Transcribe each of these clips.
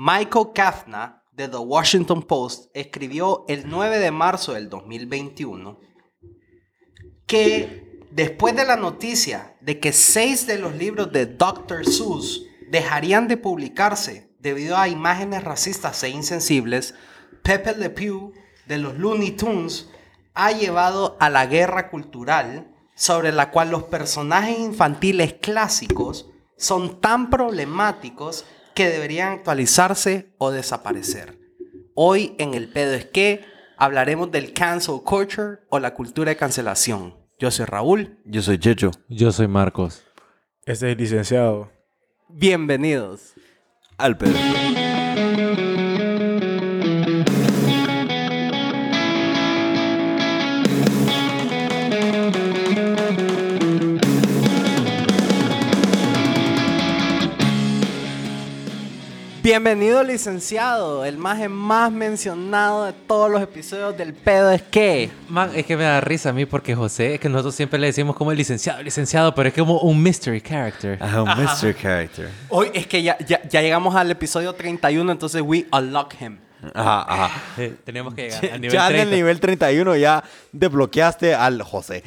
Michael Kafna de The Washington Post escribió el 9 de marzo del 2021 que después de la noticia de que seis de los libros de Dr. Seuss dejarían de publicarse debido a imágenes racistas e insensibles, Pepe Le Pew de los Looney Tunes ha llevado a la guerra cultural sobre la cual los personajes infantiles clásicos son tan problemáticos que deberían actualizarse o desaparecer. Hoy en el pedo es que hablaremos del cancel culture o la cultura de cancelación. Yo soy Raúl. Yo soy Checho. Yo soy Marcos. Este es el licenciado. Bienvenidos. Al pedo. Bienvenido licenciado, el más más mencionado de todos los episodios del pedo es que... Man, es que me da risa a mí porque José, es que nosotros siempre le decimos como el licenciado, licenciado, pero es como un mystery character. Un mystery character. Hoy es que ya, ya, ya llegamos al episodio 31, entonces we unlock him. Ajá, ajá. Teníamos que llegar al nivel ya en 30. el nivel 31 ya desbloqueaste al José.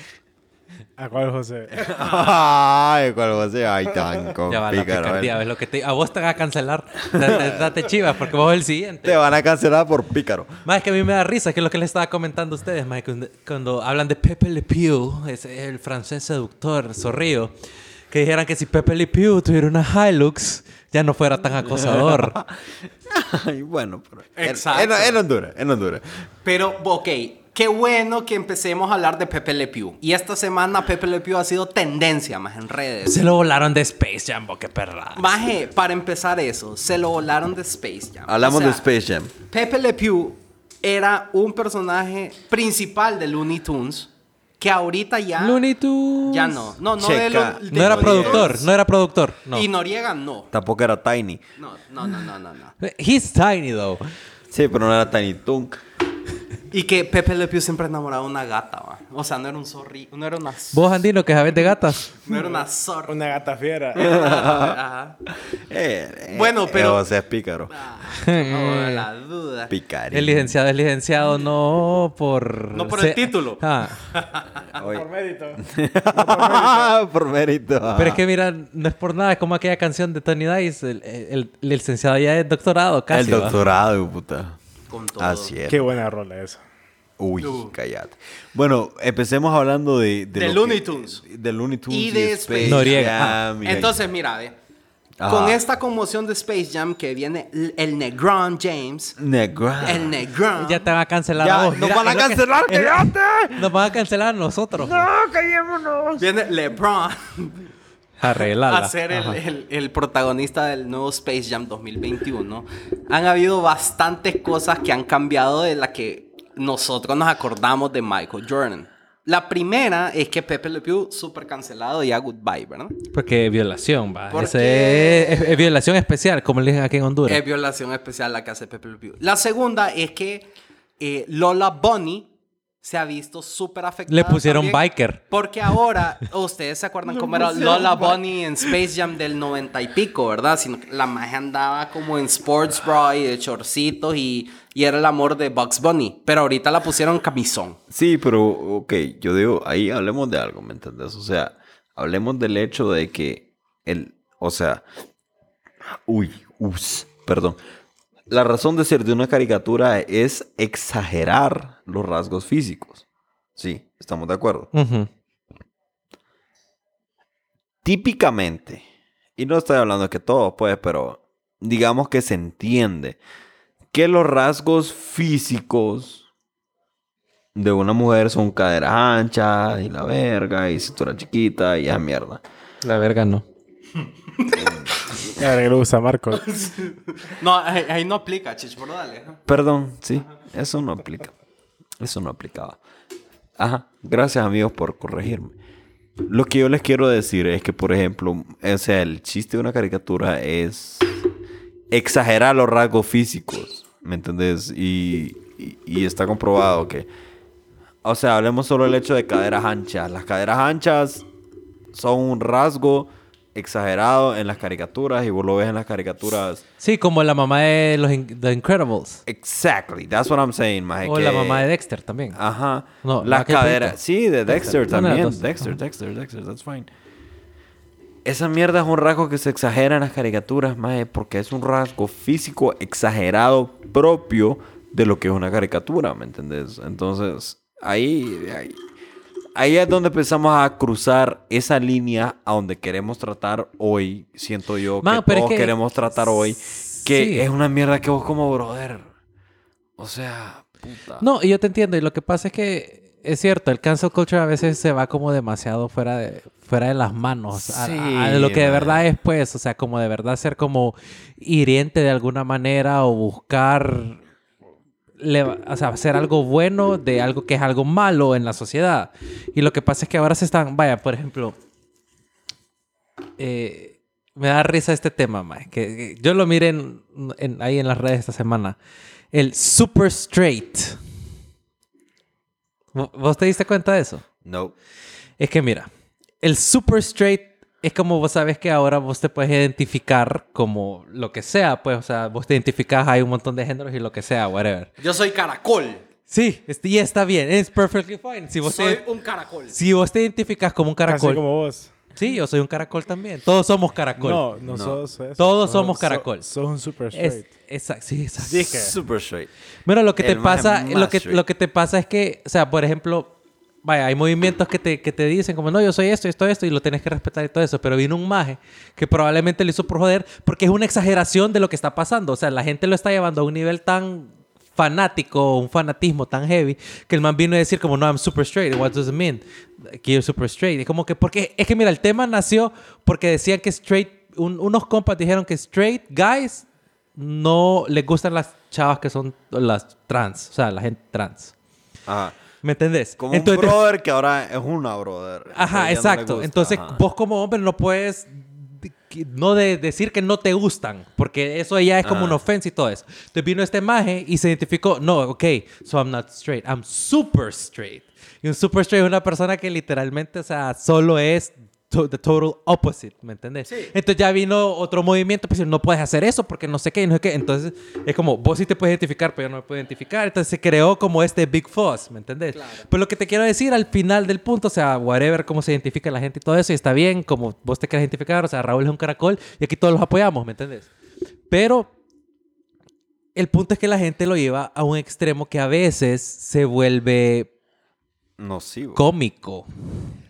¿A cuál José? Ay, ¿cuál José? Ay, tan Ya va la complicado. picardía, ¿ves lo que te... A vos te van a cancelar. Date, date chivas porque vos el siguiente. Te van a cancelar por pícaro. Más es que a mí me da risa, que es lo que les estaba comentando a ustedes, más cuando, cuando hablan de Pepe Le Pew, ese es el francés seductor, zorrillo, que dijeran que si Pepe Le Pew tuviera una Hilux, ya no fuera tan acosador. Ay, bueno, pero. en- Exacto. En, en Honduras, en Honduras. Pero, ok, qué bueno que empecemos a hablar de Pepe Le Pew. Y esta semana Pepe Le Pew ha sido tendencia más en redes. Se lo volaron de Space Jam, qué perra. Maje, para empezar eso, se lo volaron de Space Jam. Hablamos O sea, de Space Jam. Pepe Le Pew era un personaje principal de Looney Tunes que ahorita ya... Looney Tunes. Ya no. No, no Checa. de lo- de No era productor, no era productor. No. Y Noriega no. Tampoco era Tiny. No, no, no, no, no, no. He's tiny though. Sí, pero no era Tiny Tunk. Y que Pepe Le Pew siempre enamoraba de una gata, va. O sea, no era un zorri... No era una... Vos, Andino, que sabes de gatas. No era una zorra. Una gata fiera. Ajá. Eh, eh, Bueno, eh, pero- José es pícaro. Oh, la duda. Picari. El licenciado es licenciado no por... No por el título. Ah. Por mérito. por mérito. Pero es que mira, no es por nada, es como aquella canción de Tony Dice, el, el- el licenciado ya es doctorado casi. El ¿va? doctorado, puta. Con todo. Así es. Qué buena rola esa. Uy, cállate. Bueno, empecemos hablando de... De lo Looney que- Tunes. De Looney Tunes Y y, de Space Space Noriega. Jam Entonces, mira, ve. Ajá. Con esta conmoción de Space Jam que viene el Negron James. Negra. El Negron. Ya te van a cancelar Ya, a vos. nos Mira, van a que- cancelar, es- cállate. Nos van a cancelar a nosotros. Viene LeBron Arreglala. a ser el, el- el protagonista del nuevo Space Jam 2021. Han habido bastantes cosas que han cambiado de la que nosotros nos acordamos de Michael Jordan. La primera es que Pepe Le Pew, súper cancelado, ya goodbye, ¿verdad? Porque violación, va. Es, es violación especial, como le dicen aquí en Honduras. Es violación especial la que hace Pepe Le Pew. La segunda es que eh, Lola Bunny se ha visto súper afectada. Le pusieron también, biker. Porque ahora, ustedes se acuerdan cómo era Lola Bunny en Space Jam del 90 y pico, ¿verdad? Sino que la magia andaba como en sports bra y de chorcitos y, y era el amor de Bugs Bunny. Pero ahorita la pusieron camisón. Sí, pero, ok, yo digo, ahí hablemos de algo, ¿me entiendes? O sea, hablemos del hecho de que el, o sea, uy, us, perdón. La razón de ser de una caricatura es exagerar los rasgos físicos. Sí, estamos de acuerdo. Ujú. Típicamente, y no estoy hablando de que todo, pues, pero digamos que se entiende que los rasgos físicos de una mujer son caderas anchas y la verga y cintura chiquita y esa mierda. La verga no. A ver, le gusta a Marcos. No, ahí, ahí no aplica, chich, pero dale. Perdón, sí, eso no aplica. Eso no aplicaba. Ajá, gracias amigos por corregirme. Lo que yo les quiero decir es que, por ejemplo, o sea, el chiste de una caricatura es exagerar los rasgos físicos, ¿me entendés? Y, y- y está comprobado que, o sea, hablemos solo del hecho de caderas anchas. Las caderas anchas son un rasgo exagerado en las caricaturas y vos lo ves en las caricaturas. Sí, como la mamá de los In- The Incredibles. Exactly, that's what I'm saying, maje. O que- la mamá de Dexter también. Ajá. No, las caderas. Sí, de Dexter también. Dexter, Dexter, Dexter, that's fine. Esa mierda es un rasgo que se exagera en las caricaturas, maje, porque es un rasgo físico exagerado propio de lo que es una caricatura, ¿me entendés? Entonces, ahí, ahí, ahí es donde empezamos a cruzar esa línea a donde queremos tratar hoy, siento yo, Man, que es que- queremos tratar hoy, que Sí. es una mierda que vos como brother. O sea, puta. No, y yo te entiendo. Y lo que pasa es que es cierto, el cancel culture a veces se va como demasiado fuera de, fuera de las manos. Sí, a, a lo que de verdad es, pues, o sea, como de verdad ser como hiriente de alguna manera o buscar. Le- o sea, hacer algo bueno de algo que es algo malo en la sociedad. Y lo que pasa es que ahora se están, vaya, por ejemplo, eh, me da risa este tema, mae, que, que yo lo miré en- en- ahí en las redes esta semana. El super straight. ¿Vo- ¿Vos te diste cuenta de eso? No. Es que mira, el super straight es como vos sabes que ahora vos te puedes identificar como lo que sea, pues, o sea, vos te identificas, hay un montón de géneros y lo que sea, whatever. Yo soy caracol. Sí, este- y está bien, es perfectly fine. Si vos, Soy te, un caracol. si vos te identificas como un Casi caracol, como vos. sí, yo soy un caracol también. Todos somos caracol. No, no, sos eso. Todos somos caracol. Sos un super straight. exacto, sí, exacto. Super straight. Bueno, lo que te El pasa, lo que, straight. lo que te pasa es que, o sea, por ejemplo, vaya, hay movimientos que te, que te dicen como, no, yo soy esto, esto, esto, y lo tienes que respetar y todo eso, pero vino un maje que probablemente lo hizo por joder porque es una exageración de lo que está pasando. O sea, la gente lo está llevando a un nivel tan fanático, un fanatismo tan heavy, que el man vino a decir como, no, I'm super straight. What does it mean? Que you're super straight. Es como que, porque, es que mira, el tema nació porque decían que straight, un- unos compas dijeron que straight guys no les gustan las chavas que son las trans, o sea, la gente trans. Ajá. ¿Me entendés? Como Entonces- un brother que ahora es una brother. Ajá, no exacto. Entonces, ajá. vos como hombre no puedes no de decir que no te gustan, porque eso ya es como Ajá. una ofensa y todo eso. Entonces vino este maje y se identificó, no, ok, so I'm not straight, I'm super straight. Y un super straight es una persona que literalmente, o sea, solo es to- the total opposite, ¿me entendés? Entonces ya vino otro movimiento, pues no puedes hacer eso porque no sé qué, y no sé qué. Entonces es como, vos sí te puedes identificar, pero yo no me puedo identificar. Entonces se creó como este Big Fuss, ¿me entendés? Pues lo que te quiero decir al final del punto, o sea, whatever, cómo se identifica la gente y todo eso, y está bien, como vos te quieras identificar, o sea, Raúl es un caracol y aquí todos los apoyamos, ¿me entendés? Pero el punto es que la gente lo lleva a un extremo que a veces se vuelve Nocivo. cómico,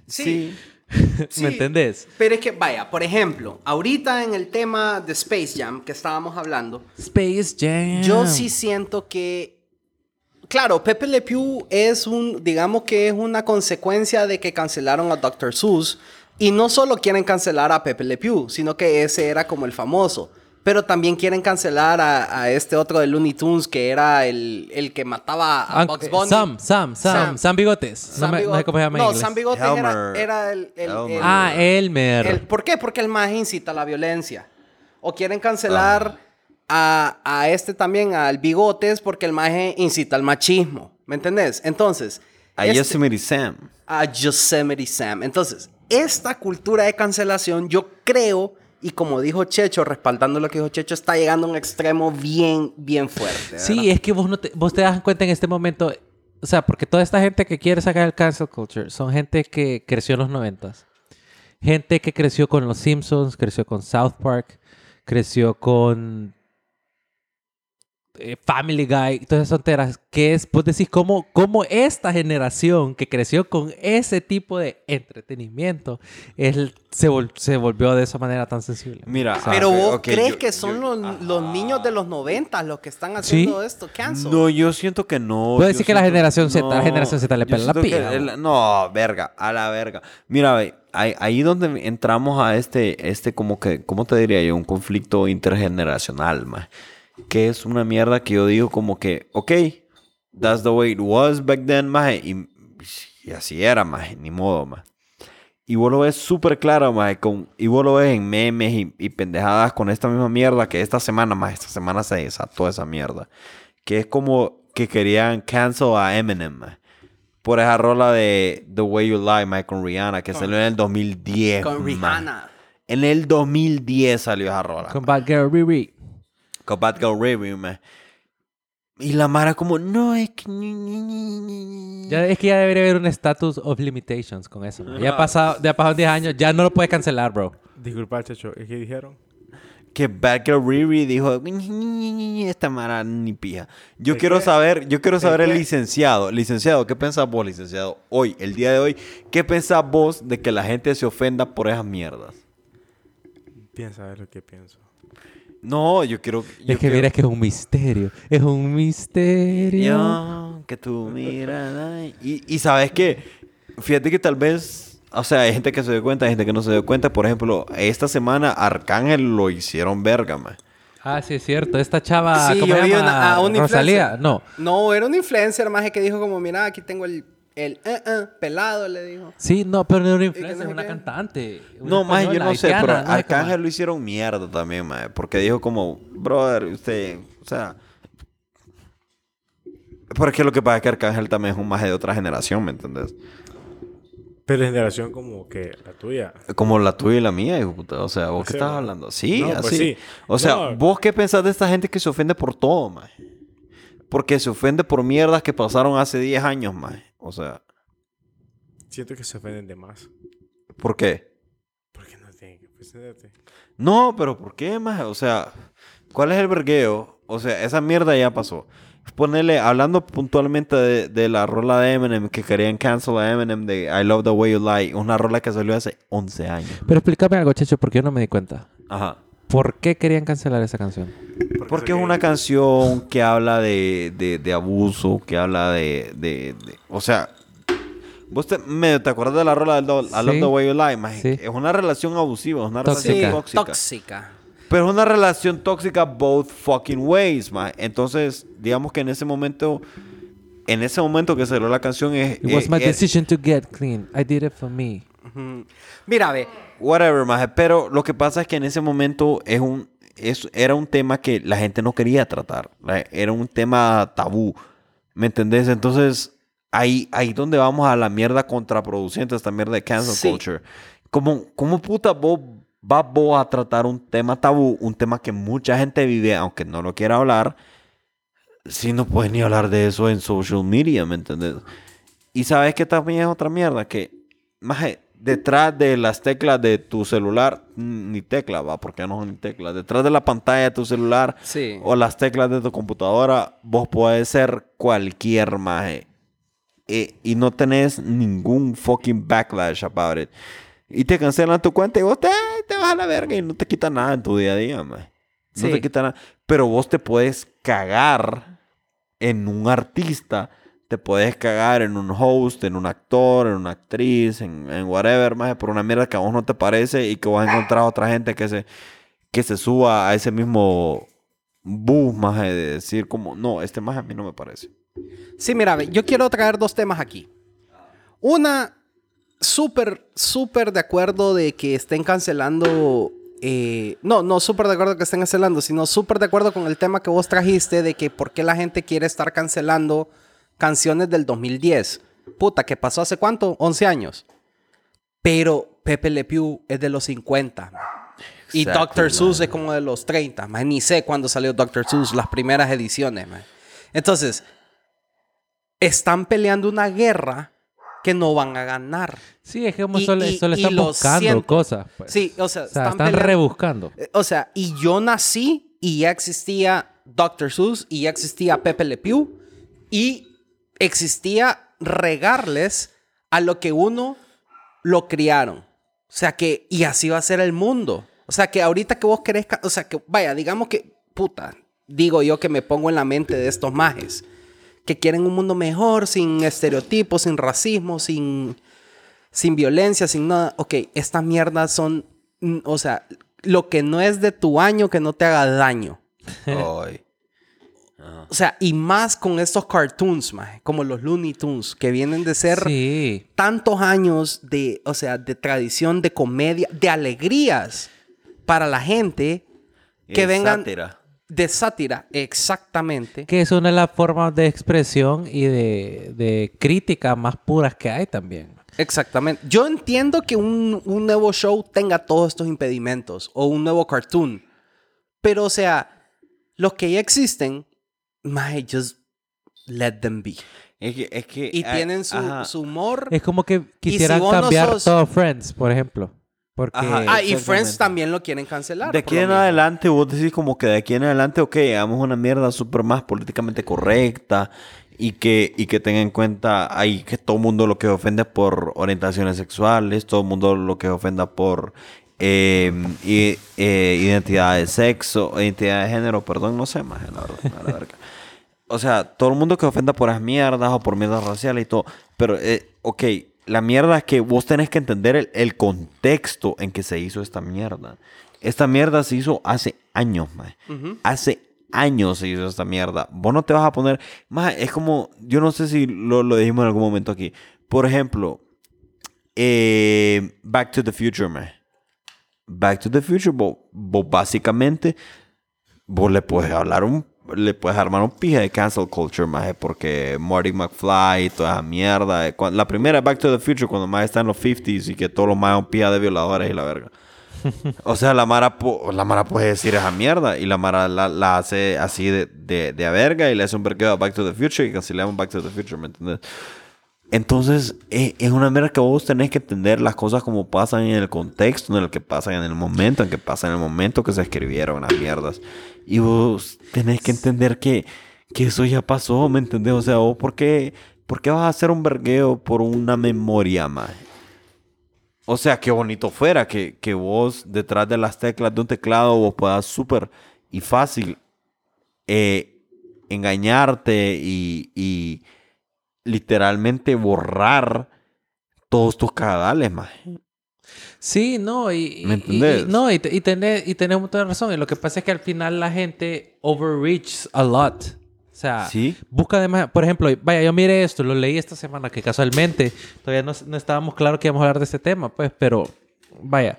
Sí. Sí. ¿me entendés? Pero es que, vaya, por ejemplo, ahorita en el tema de Space Jam que estábamos hablando, Space Jam. yo sí siento que, claro, Pepe Le Pew es un, digamos que es una consecuencia de que cancelaron a Dr. Seuss. Y no solo quieren cancelar a Pepe Le Pew, sino que ese era como el famoso. Pero también quieren cancelar a, a este otro de Looney Tunes que era el, el que mataba a Ah, Bugs eh, Bunny. Sam, Sam, Sam, Sam. Sam, Bigotes. Sam no, me, no sé Bigotes- cómo se llama No, inglés. Sam Bigotes era, el, el- Elmer. el- Ah, Elmer. el- ¿Por qué? Porque el más incita a la violencia. O quieren cancelar a, a este también, al Bigotes, porque el maje incita al machismo. ¿Me entendés? Entonces, A este- Yosemite Sam. a Yosemite Sam. Entonces, esta cultura de cancelación, yo creo, y como dijo Checho, respaldando lo que dijo Checho, está llegando a un extremo bien, bien fuerte. Sí, es que vos, no te, vos te das cuenta en este momento, o sea, porque toda esta gente que quiere sacar el cancel culture son gente que creció en los noventas. Gente que creció con Los Simpsons, creció con South Park, creció con eh, Family Guy, todas esas tonteras, que es, vos decís, cómo, cómo esta generación que creció con ese tipo de entretenimiento es, se, vol- se volvió de esa manera tan sensible. Mira, sea, Pero vos ok, crees yo- que son yo- los, los niños de los 90 los que están haciendo esto, cancel. No, yo siento que no. Puedo decir que la generación Z- la generación Z le pela la el- no, verga, a la verga. Mira, ve, ahí, ahí donde entramos a este, este como que, ¿cómo te diría yo? Un conflicto intergeneracional, más. Que es una mierda que yo digo como que, ok, that's the way it was back then, más. Y, y así era, más, ni modo, más. Y vos lo ves súper claro, maje, con, y vos lo ves en memes y, y pendejadas con esta misma mierda que esta semana, más esta semana se desató esa mierda. Que es como que querían cancel a Eminem, maje, por esa rola de The Way You Lie, maje, con Rihanna, que salió en el 2010. Con maje. Rihanna. En el 2010 salió esa rola. Con Bad Girl Riri. Con Bad Girl Review, man. Y la Mara como, no, es que... ñi, ñi, ñi, ñi, ñi". Ya, es que ya debería haber un status of limitations con eso. man. Ya ha pasado, ya pasaron 10 años, ya no lo puede cancelar, bro. Disculpa, chacho. ¿Y qué dijeron? Que Bad Girl Riri dijo, "Ñi, ñi, ñi, ñi, ñi, esta Mara ni pija. Yo ¿De quiero qué? saber, yo quiero ¿De saber el qué? licenciado. Licenciado, ¿qué pensás vos, licenciado? Hoy, el día de hoy, ¿qué pensás vos de que la gente se ofenda por esas mierdas? Piensa a ver lo que pienso. No, yo quiero... yo es que quiero- mira, es que es un misterio. Es un misterio. Yo, que tú miras. ay. Y, y sabes que, fíjate que tal vez, o sea, hay gente que se dio cuenta, hay gente que no se dio cuenta. Por ejemplo, esta semana Arcángel lo hicieron verga, man. Ah, sí, es cierto. Esta chava, Sí, ¿cómo yo vi una- a un Rosalía. influencer. No. No, era un influencer más que dijo como, mira, aquí tengo el, el eh, eh, pelado, le dijo. Sí, no, pero no era una influencer, es sé una qué. cantante. una No, más yo no sé, haitiana, pero no sé cómo. Arcángel lo hicieron mierda también, man. Porque dijo como, brother, usted, o sea... Porque lo que pasa es que Arcángel también es un maje de otra generación, ¿me entendés? Pero generación como que la tuya. Como la tuya y la mía, hijo puta. O sea, ¿vos O qué estás hablando? Sí, no, pues así. sí. O sea, No. ¿vos qué pensás de esta gente que se ofende por todo, man? Porque se ofende por mierdas que pasaron hace 10 años, man. O sea, Siento que se ofenden de más. ¿por qué? Porque no tienen que ofenderte. No, pero ¿por qué, man? O sea, ¿cuál es el vergueo? O sea, esa mierda ya pasó. Ponerle, hablando puntualmente de, de la rola de Eminem, que querían cancel a Eminem de I Love the Way You Lie, una rola que salió hace 11 años. Pero explícame algo, Checho, porque yo no me di cuenta. Ajá. ¿Por qué querían cancelar esa canción? Porque es una canción que habla de, de, de abuso, que habla de, de, de- O sea, vos te, medio te acuerdas de la rola del do- I Love the Way You Lie? Sí. Es una relación abusiva, es una Tóxica. relación tóxica. tóxica. Pero es una relación tóxica both fucking ways, maje. Entonces, digamos que en ese momento... En ese momento que salió la canción es... It was eh, my eh, decision to get clean. I did it for me. Mira, ve, Whatever, maje. Pero lo que pasa es que en ese momento es un, es, era un tema que la gente no quería tratar. Era un tema tabú. ¿Me entendés? Entonces, ahí, ahí donde vamos a la mierda contraproducente, esta mierda de cancel Sí. culture. ¿Cómo, ¿Cómo puta vos vas vos a tratar un tema tabú, un tema que mucha gente vive, aunque no lo quiera hablar, si no puedes ni hablar de eso en social media, ¿me entendés? Y sabes que también es otra mierda, que maje, detrás de las teclas de tu celular, ni tecla, va, porque no son ni teclas, detrás de la pantalla de tu celular Sí. o las teclas de tu computadora, vos podés ser cualquier maje. Eh, y no tenés ningún fucking backlash about it. Y te cancelan tu cuenta y vos te, te vas a la verga y no te quita nada en tu día a día, maje. No Sí. te quita nada. Pero vos te puedes cagar en un artista, te puedes cagar en un host, en un actor, en una actriz, en, en whatever, más por una mierda que a vos no te parece y que vos has encontrado otra gente que se, que se suba a ese mismo bus, más de decir como, no, este más a mí no me parece. Sí, mira, yo quiero traer dos temas aquí. Una, súper, súper de acuerdo de que estén cancelando. eh, no, no súper de acuerdo que estén cancelando, sino súper de acuerdo con el tema que vos trajiste de que por qué la gente quiere estar cancelando canciones del 2010. Puta, ¿qué pasó hace cuánto? 11 años. Pero Pepe Le Pew es de los 50. man. Y Dr. Seuss es como de los 30. man. Ni sé cuándo salió Dr. Seuss, las primeras ediciones. man. Entonces, están peleando una guerra que no van a ganar. Sí, es que como Y- solo, y- solo están buscando siento. cosas. pues. Sí, o sea, O sea, están, rebuscando. Eh, O sea, y yo nací y ya existía Dr. Seuss y ya existía Pepe Le Pew y existía regarles a lo que uno lo criaron. O sea que, y así va a ser el mundo. O sea que ahorita que vos querés, o sea que, vaya, digamos que, puta, digo yo que me pongo en la mente de estos majes, que quieren un mundo mejor, sin estereotipos, sin racismo, sin, sin violencia, sin nada. Ok, estas mierdas son, mm, o sea, lo que no es de tu año, que no te haga daño. Ay. O sea, y más con estos cartoons, maje, como los Looney Tunes, que vienen de ser Sí. tantos años de, o sea, de tradición, de comedia, de alegrías para la gente que de vengan sátira. de sátira, exactamente. Que es una de las formas de expresión y de, de crítica más puras que hay también. Exactamente. Yo entiendo que un, un nuevo show tenga todos estos impedimentos o un nuevo cartoon. Pero, o sea, los que ya existen, my, just let them be. Es que, es que, Y ah, tienen su, su humor. Es como que quisieran vos no cambiar sos- todo Friends, por ejemplo. Porque... Ajá, Ah, y. Friends también lo quieren cancelar. De aquí en mismo. adelante, vos decís como que de aquí en adelante, ok, hagamos una mierda súper más políticamente correcta y que, y que tenga en cuenta ahí que todo el mundo lo que ofende por orientaciones sexuales, todo el mundo lo que ofenda por eh, i- eh, identidad de sexo, identidad de género, perdón, no sé más, la verdad, la verga. O sea, todo el mundo que ofenda por las mierdas o por mierdas raciales y todo. Pero, eh, ok, la mierda es que vos tenés que entender el, el contexto en que se hizo esta mierda. Esta mierda se hizo hace años, mae. Hace años se hizo esta mierda. Vos no te vas a poner... Mae, es como... Yo no sé si lo, lo dijimos en algún momento aquí. Por ejemplo, eh, Back to the Future, mae. Back to the Future, vos, vos básicamente vos le puedes hablar un le puedes armar un pija de cancel culture maje, porque Marty McFly y toda esa mierda eh, la primera Back to the Future cuando más está en los 50s y que todos los más son pija de violadores y la verga o sea la mara la mara puede decir esa mierda y la mara la, la hace así de, de, de a verga y le hace un vergueo a Back to the Future y cancelamos Back to the Future ¿me entiendes? Entonces, eh, es una mierda que vos tenés que entender las cosas como pasan en el contexto en el que pasan en el momento, en que pasan en el momento que se escribieron las mierdas. Y vos tenés que entender que, que eso ya pasó, ¿me entendés? O sea, vos, ¿por qué, por qué vas a hacer un vergueo por una memoria, más? O sea, qué bonito fuera que, que vos detrás de las teclas de un teclado vos puedas súper y fácil eh, engañarte y, y literalmente borrar todos tus cagadales, más. Sí, no, y, ¿Me y- no, y, y tenés, y tenés de razón. Y lo que pasa es que al final la gente overreaches a lot. O sea, Sí. busca además, por ejemplo, vaya, yo mire esto, lo leí esta semana, que casualmente todavía no, no estábamos claros que íbamos a hablar de este tema, pues, pero vaya,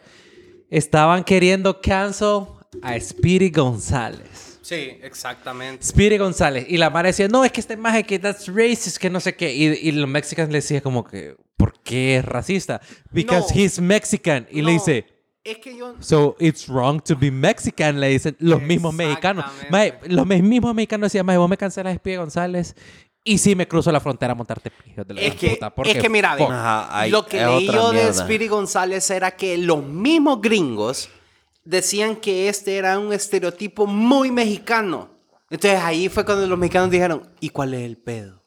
estaban queriendo cancel a Speedy González. Sí, exactamente. Speedy González. Y la madre decía, no, es que este maje que that's racist, que no sé qué. Y, y los mexicanos le decían como que, ¿por qué es racista? Because No. he's Mexican. Y le No, dice, Es que yo... so it's wrong to be Mexican, le dicen los mismos mexicanos. Mae, los mismos mexicanos decían, maje, vos me cancelas Speedy González. Y si me cruzo la frontera a montarte hijos de la Es que, puta, es porque que mira. Ajá, hay- lo que es leí yo de. Speedy González era que los mismos gringos decían que este era un estereotipo muy mexicano. Entonces ahí fue cuando los mexicanos dijeron, ¿y cuál es el pedo?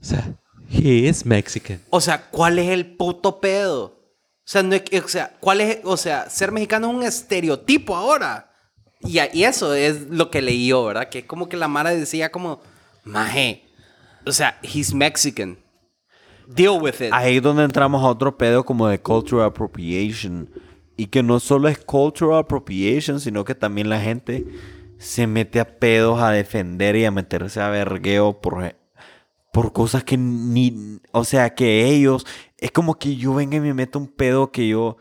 O sea, he is Mexican. O sea, ¿cuál es el puto pedo? O sea, no o sea, ¿cuál es, o sea, ser mexicano es un estereotipo ahora. Y, y eso es lo que leí yo, ¿verdad? Que es como que la Mara decía como, maje, o sea, he's Mexican. Deal with it. Ahí es donde entramos a otro pedo como de cultural appropriation. Y que no solo es cultural appropriation, sino que también la gente se mete a pedos a defender y a meterse a vergueo por, por cosas que ni... O sea, que ellos... Es como que yo venga y me meto un pedo que yo...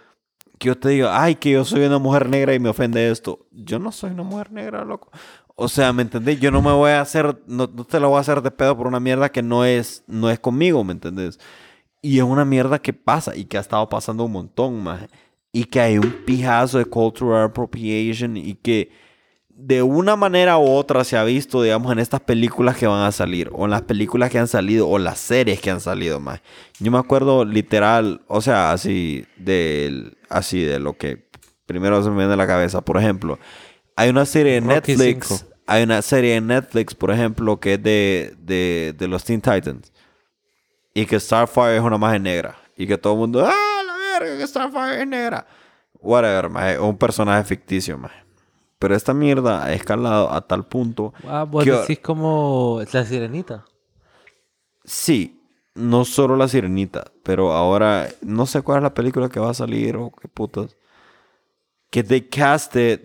Que yo te diga, ay, que yo soy una mujer negra y me ofende esto. Yo no soy una mujer negra, loco. O sea, ¿me entendés? Yo no me voy a hacer... No, no te lo voy a hacer de pedo por una mierda que no es, no es conmigo, ¿me entendés? Y es una mierda que pasa y que ha estado pasando un montón, más. Y que hay un pijazo de cultural appropriation y que de una manera u otra se ha visto, digamos, en estas películas que van a salir, o en las películas que han salido, o las series que han salido más. Yo me acuerdo literal, o sea, así de, así de lo que primero se me viene a la cabeza. Por ejemplo, hay una serie Rocky Netflix, hay una serie en Netflix, por ejemplo, que es de, de, de los Teen Titans. Y que Starfire es una magia negra. Y que todo el mundo, ¡ah, verga, que Starfire es negra! Whatever, maje, un personaje ficticio, maje. Pero esta mierda ha escalado a tal punto Ah, vos que- decís como la sirenita. Sí, no solo la sirenita, pero ahora no sé cuál es la película que va a salir o qué putas. Que they casted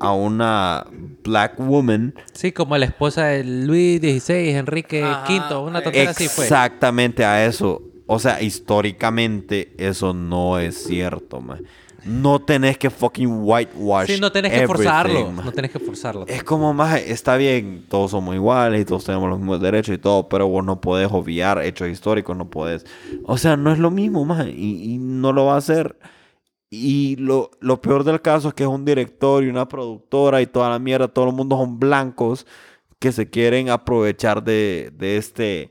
a una black woman. Sí, como la esposa de Luis XVI, Enrique Ajá, V, una tontera así fue. Exactamente a eso. O sea, históricamente eso no es cierto, man. no tenés que fucking whitewash. Sí, no tenés que forzarlo. No tenés que forzarlo. Es como más, está bien, todos somos iguales y todos tenemos los mismos derechos y todo, pero vos no podés obviar hechos históricos, no podés. O sea, no es lo mismo, más, y, y no lo va a hacer. Y lo, lo peor del caso es que es un director y una productora y toda la mierda, todo el mundo son blancos que se quieren aprovechar de, de este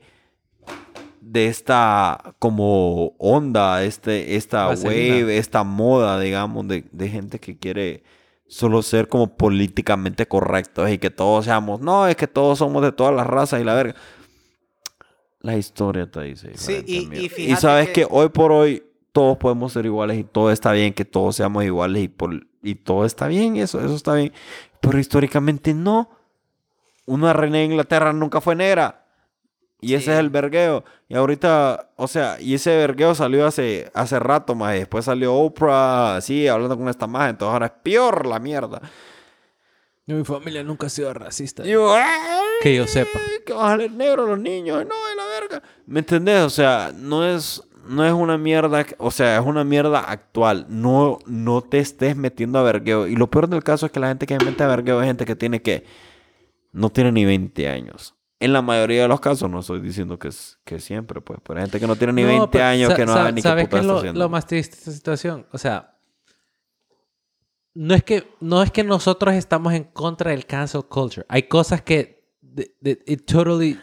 de esta como onda, este, esta Vaselina. wave, esta moda, digamos, de, de gente que quiere solo ser como políticamente correctos y que todos seamos, no, es que todos somos de todas las razas y la verga. La historia te dice. Sí, y- y sabes que- que... hoy por hoy todos podemos ser iguales y todo está bien que todos seamos iguales y, por- y todo está bien, eso, eso está bien. Pero históricamente no. Una reina de Inglaterra nunca fue negra. Y ese es el vergueo. Y ahorita, o sea, y ese vergueo salió hace, hace rato más. Después salió Oprah, así, hablando con esta más. Entonces ahora es peor la mierda. Mi familia nunca ha sido racista. Y yo, "Ah, Que yo sepa. que van a salir negros los niños, no, de la verga. ¿Me entendés? O sea, no es, no es una mierda, o sea, es una mierda actual. No, no te estés metiendo a vergueo. Y lo peor del caso es que la gente que se mete a vergueo es gente que tiene que, no tiene ni 20 años. En la mayoría de los casos, no estoy diciendo que, es, que siempre, pues, pero hay gente que no tiene ni 20 pero años, que no sa- sabe ni qué ¿Sabes puta qué es está lo, haciendo. lo más triste de esta situación? O sea, no es que no es que nosotros estamos en contra del cancel culture. Hay cosas que de- de- it totally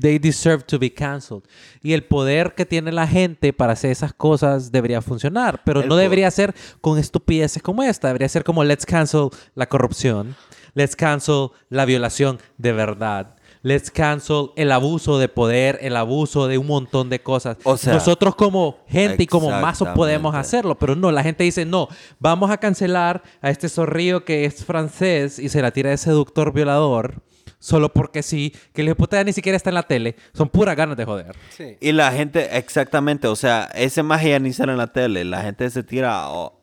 they deserve to be canceled. Y el poder que tiene la gente para hacer esas cosas debería funcionar, pero El no debería ser con estupideces como esta. Debería ser como let's cancel la corrupción, let's cancel la violación de verdad. Let's cancel el abuso de poder, el abuso de un montón de cosas. O sea, Nosotros como gente y como mazos podemos hacerlo, pero no, la gente dice, no, vamos a cancelar a este zorrillo que es francés y se la tira de seductor violador, solo porque sí, que el hijo de puta ni siquiera está en la tele, son puras ganas de joder. Sí. Y la gente, exactamente, o sea, ese magia ni sale en la tele, la gente se tira oh,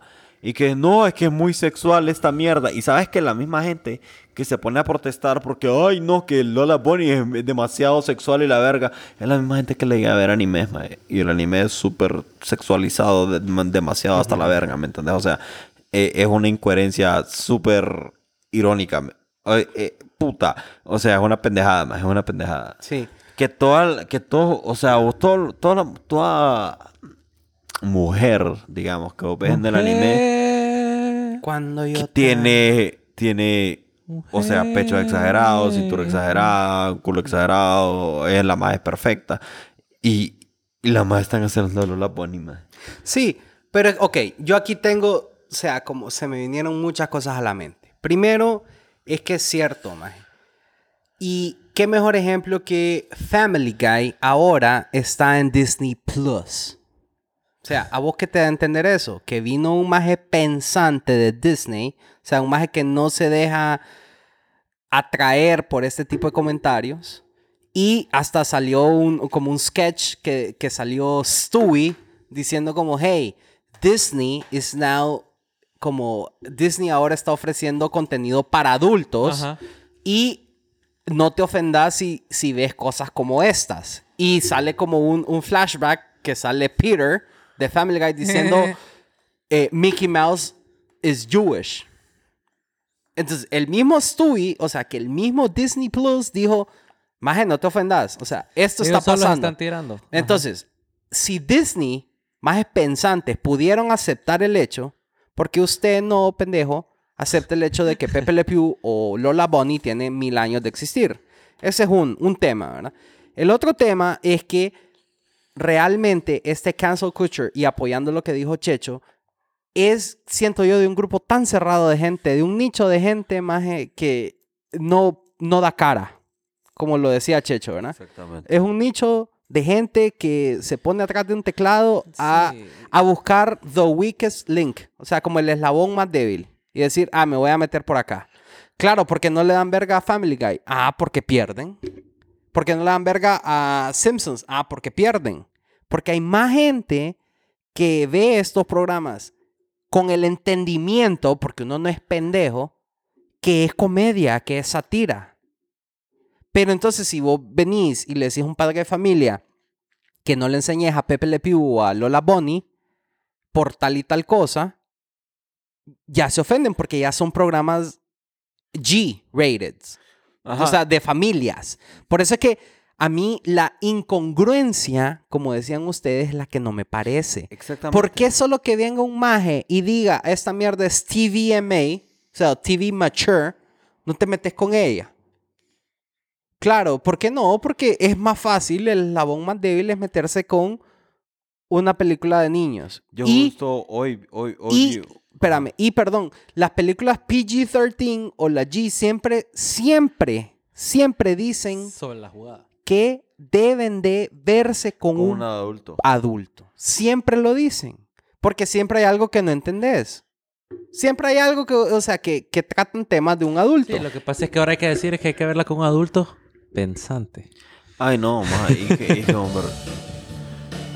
y que no, es que es muy sexual esta mierda. Y sabes que la misma gente que se pone a protestar porque, ay, no, que Lola Bunny es demasiado sexual y la verga, es la misma gente que le llega a ver animes, mae. y el anime es súper sexualizado, de- demasiado hasta la verga, ¿me entendés? O sea, eh, es una incoherencia súper irónica. eh, eh, puta, o sea, es una pendejada, mae, es una pendejada Sí. que toda, que todo, o sea, todo, toda, toda mujer, digamos, que ves en el anime, Cuando yo que te- tiene, o sea, pecho exagerado, cintura exagerada, culo exagerado, es la más perfecta. Y, y la más están haciendo la bonima. Sí, pero ok, yo aquí tengo, o sea, como se me vinieron muchas cosas a la mente. Primero, es que es cierto, maje. Y qué mejor ejemplo que Family Guy ahora está en Disney Plus. O sea, ¿a vos qué te da a entender eso? Que vino un maje pensante de Disney, o sea, un maje que no se deja atraer por este tipo de comentarios. Y hasta salió un, como un sketch que, que salió Stewie diciendo como, hey, Disney is now, como Disney ahora está ofreciendo contenido para adultos Ajá. y no te ofendas si, si ves cosas como estas. Y sale como un, un flashback que sale Peter de Family Guy diciendo, eh, Mickey Mouse is Jewish. Entonces, el mismo Stewie, o sea, que el mismo Disney Plus dijo, Maje, no te ofendas. O sea, esto Ellos está pasando. están tirando. Ajá. Entonces, si Disney, más pensantes, pudieron aceptar el hecho, porque usted no, pendejo, acepta el hecho de que Pepe Le Pew o Lola Bunny tienen mil años de existir? Ese es un, un tema, ¿verdad? El otro tema es que realmente este cancel culture, y apoyando lo que dijo Checho, es, siento yo, de un grupo tan cerrado de gente, de un nicho de gente más que no, no da cara, como lo decía Checho, ¿verdad? Exactamente. Es un nicho de gente que se pone atrás de un teclado a, Sí. a buscar the weakest link, o sea, como el eslabón más débil, y decir, ah, me voy a meter por acá. Claro, porque no le dan verga a Family Guy. Ah, porque pierden. Porque no le dan verga a Simpsons. Ah, porque pierden. Porque hay más gente que ve estos programas con el entendimiento, porque uno no es pendejo, que es comedia, que es satira. Pero entonces si vos venís y le decís a un padre de familia que no le enseñes a Pepe Le Pew o a Lola Bunny, por tal y tal cosa, ya se ofenden porque ya son programas G-rated. Ajá. O sea, de familias. Por eso es que a mí la incongruencia, como decían ustedes, es la que no me parece. Exactamente. ¿Por qué solo que venga un maje y diga, esta mierda es TVMA, o sea, TV Mature, no te metes con ella? Claro, ¿por qué no? Porque es más fácil, el eslabón más débil es meterse con una película de niños. Yo y, justo hoy, hoy, hoy. y, espérame, y perdón, las películas PG-13 o la G siempre, siempre, siempre dicen Sobre la jugada. que deben de verse con con un un adulto. adulto. Siempre lo dicen. Porque siempre hay algo que no entendés. Siempre hay algo que, o sea, que, que tratan temas de un adulto. Sí, lo que pasa es que ahora hay que decir es que hay que verla con un adulto pensante. Ay, no, ma, hije, hije, hombre.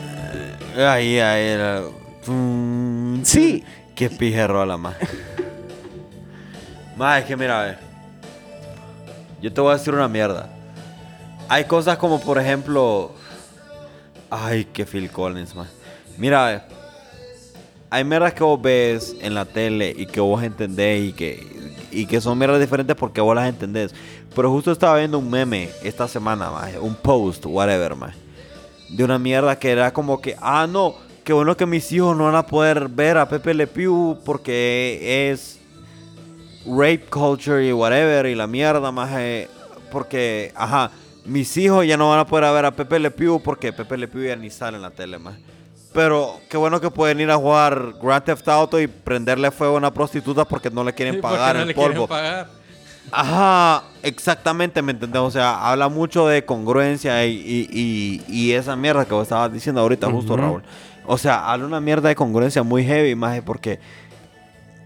Eh, Ahí, ahí era. Tum, Sí. Qué pijerro la más. Más, es que mira, a ver. Yo te voy a decir una mierda. Hay cosas como, por ejemplo. Ay, que Phil Collins, man. Mira, a ver. Hay mierdas que vos ves en la tele y que vos entendés y que, y que son mierdas diferentes porque vos las entendés. Pero justo estaba viendo un meme esta semana, maje, un post, whatever, maje, de una mierda que era como que, ah, no, qué bueno que mis hijos no van a poder ver a Pepe Le Pew porque es rape culture y whatever y la mierda, maje, porque, ajá, mis hijos ya no van a poder ver a Pepe Le Pew porque Pepe Le Pew ya ni sale en la tele, maje. Pero qué bueno que pueden ir a jugar Grand Theft Auto y prenderle fuego a una prostituta porque no le quieren Sí, pagar no el le quieren polvo. pagar. Ajá, exactamente, ¿me entendés? O sea, habla mucho de congruencia y, y, y, y esa mierda que vos estabas diciendo ahorita, justo. Raúl. O sea, habla una mierda de congruencia muy heavy, más porque,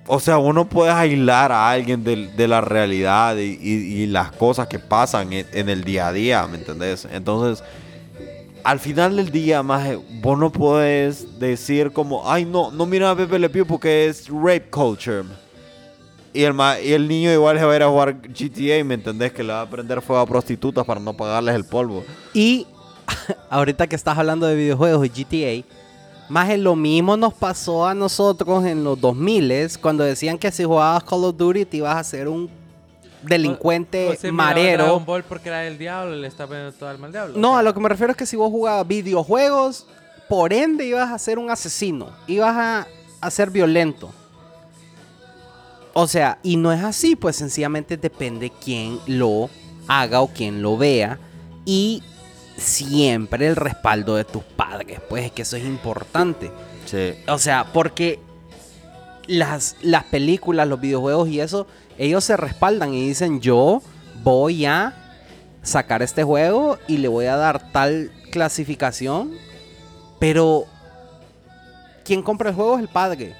o sea, uno puede aislar a alguien de, la realidad y, las cosas que pasan en, el día a día, ¿me entendés? Entonces, al final del día, más vos no puedes decir como, ay, no, no mira a Pepe Le porque es rape culture. Y el, y el niño igual se va a ir a jugar GTA, ¿me entendés? Que le va a prender fuego a prostitutas para no pagarles el polvo. Y ahorita que estás hablando de videojuegos y GTA, más en lo mismo nos pasó a nosotros en los 2000 cuando decían que si jugabas Call of Duty te ibas a ser un delincuente O sea, miraba marero. Dragon Ball porque era del diablo, le está poniendo todo alma al diablo. No, a lo que me refiero es que si vos jugabas videojuegos, por ende ibas a ser un asesino, ibas a, a ser violento. O sea, y no es así, pues sencillamente depende quién lo haga o quién lo vea. Y siempre el respaldo de tus padres, pues es que eso es importante. Sí. O sea, porque las, las películas, los videojuegos y eso, ellos se respaldan y dicen, yo voy a sacar este juego y le voy a dar tal clasificación, pero quien compra el juego es el padre.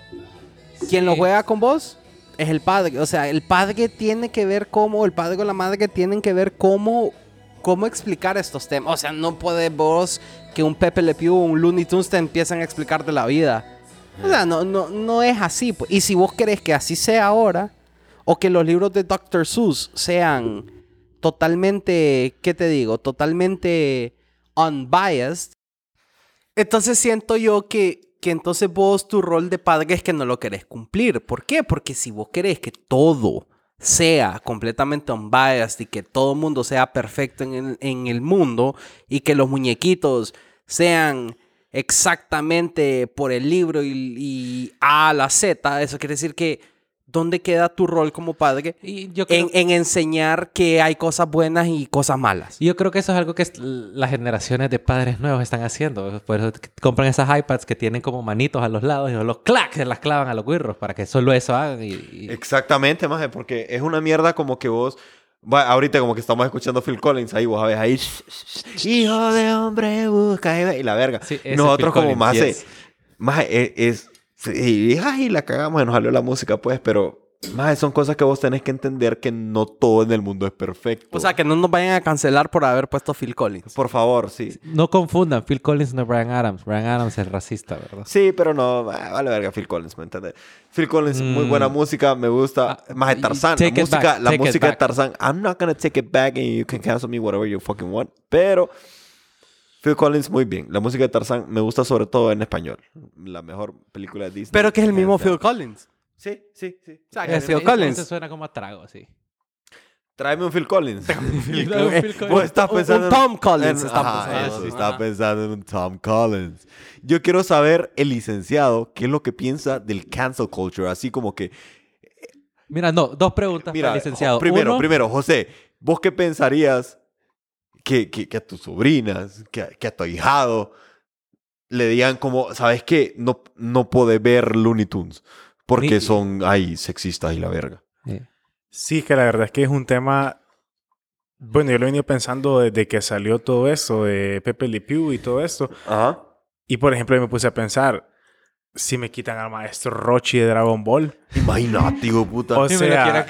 Quien lo juega con vos es el padre. O sea, el padre tiene que ver cómo, el padre o la madre tienen que ver cómo, cómo explicar estos temas. O sea, no puede vos que un Pepe Le Pew o un Looney Tunes te empiecen a explicar de la vida. O sea, no, no, no es así. pues. Y si vos querés que así sea ahora, o que los libros de Dr. Seuss sean totalmente, ¿qué te digo? Totalmente unbiased, entonces siento yo que, que entonces vos tu rol de padre es que no lo querés cumplir. ¿Por qué? Porque si vos querés que todo sea completamente unbiased y que todo el mundo sea perfecto en el, en el mundo y que los muñequitos sean exactamente por el libro y, y A a la Z, eso quiere decir que ¿dónde queda tu rol como padre Y yo creo, en, en enseñar que hay cosas buenas y cosas malas? yo creo que eso es algo que las generaciones de padres nuevos están haciendo. Por eso compran esas iPads que tienen como manitos a los lados y los clac se las clavan a los guirros para que solo eso hagan. Y, y- Exactamente, maje, porque es una mierda como que vos. va, ahorita como que estamos escuchando Phil Collins ahí, vos sabés ahí. Hijo de hombre, busca y ve", y la verga. Sí, Nosotros Phil como Collins, más. yes. Más es. es y, ay, la cagamos y nos salió la música, pues, pero. Más son cosas que vos tenés que entender que no todo en el mundo es perfecto. O sea, que no nos vayan a cancelar por haber puesto Phil Collins. por favor, sí. no confundan, Phil Collins no es Brian Adams. Brian Adams es racista, ¿verdad? Sí, pero no, vale verga Phil Collins, ¿me entiendes? Phil Collins, muy Mm. buena música, me gusta. Ah, Más de Tarzán, la música, back, la música de. Tarzán. I'm not gonna take it back and you can cancel me whatever you fucking want. Pero Phil Collins, muy bien. La música de Tarzán me gusta sobre todo en español. La mejor película de Disney. Pero que es el mismo. Phil Collins. Sí, sí, sí. O sea, que es Phil Collins. ese suena como a trago, sí. Tráeme un Phil Collins. Phil Collins. vos estás Un- un pensando en- Tom Collins en- ajá, pensando. eso, pensando en un Tom Collins. Yo quiero saber, el licenciado, qué es lo que piensa del cancel culture. Así como que, Mira, no, dos preguntas mira, para el licenciado. primero, Uno, primero, José, ¿vos qué pensarías que, que, que a tus sobrinas, que, a- que a tu ahijado le digan como, ¿sabes qué? No, no podés ver Looney Tunes porque son, ay, sexistas y la verga. Sí, que la verdad es que es un tema. Bueno, yo lo he venido pensando desde que salió todo eso de Pepe Le Pew y todo esto. Ajá. Y por ejemplo, me puse a pensar: si me quitan al maestro Rochi de Dragon Ball. Imagínate, hijo puta. O sea, quiera-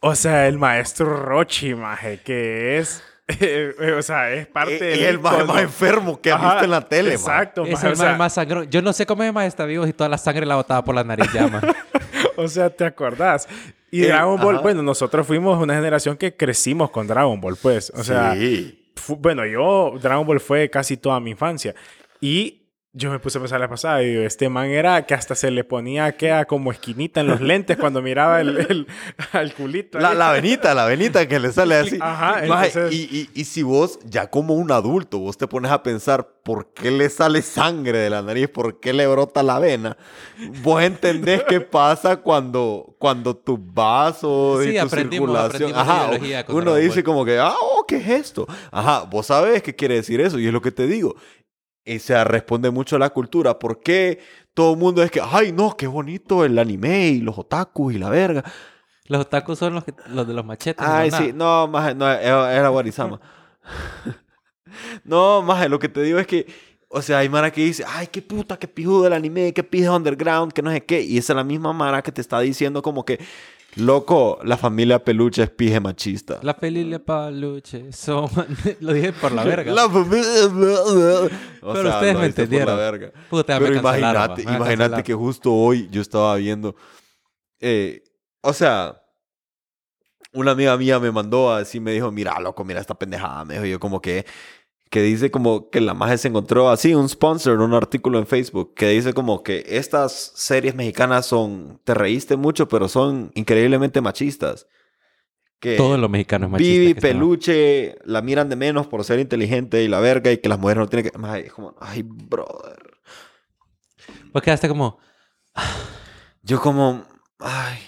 o sea, el maestro Rochi, maje, que es. o sea, es parte es del. el más, enfermo que has Ajá, visto en la tele, man. Exacto, Es maje, el o sea, mae más sangrón. Yo no sé cómo es más está vivo y toda la sangre la botaba por la nariz ya, man. O sea, ¿te acordás? Y Dragon Ball, ajá. bueno, nosotros fuimos una generación que crecimos con Dragon Ball, pues. O sea, sí. bueno, yo, Dragon Ball fue casi toda mi infancia. Y yo me puse a pensar la pasada, y digo, este man era que hasta se le ponía queda como esquinita en los lentes cuando miraba el, el, al culito. La, la venita, la venita que le sale así. Ajá, entonces- y, y, y si vos, ya como un adulto, vos te pones a pensar por qué le sale sangre de la nariz, por qué le brota la vena, vos entendés qué pasa cuando, cuando tus vasos Sí, y tu aprendimos- circulación. Ajá, uno dice como que, ah, oh, ¿qué es esto? Ajá, vos sabés qué quiere decir eso y es lo que te digo. Y se responde mucho a la cultura. ¿Por qué todo el mundo es que, ay, no, qué bonito el anime y los otakus y la verga? Los otakus son los, que- los de los machetes. Ay, no, sí, no, más, no, era, era Guarizama. no, más, lo que te digo es que, o sea, hay Mara que dice, ay, qué puta, qué pijudo el anime, qué pija underground, que no sé qué. Y esa es la misma Mara que te está diciendo como que, loco, la familia peluche es pije machista. La familia Paluche son... lo dije por la verga. La familia... O Pero ustedes me por entendieron. la verga. Puta, Pero imagínate, imagínate que justo hoy yo estaba viendo. eh, o sea, una amiga mía me mandó así, me dijo, mira, loco, mira esta pendejada. Me dijo yo como que, que dice como que la magia se encontró así, un sponsor, un artículo en Facebook, que dice como que estas series mexicanas son, te reíste mucho, pero son increíblemente machistas. Que Todos los mexicanos machistas. Vivi, Peluche, la miran de menos por ser inteligente y la verga y que las mujeres no tienen que... Ay, es como, ay, brother. Vos quedaste como... Yo como, ay,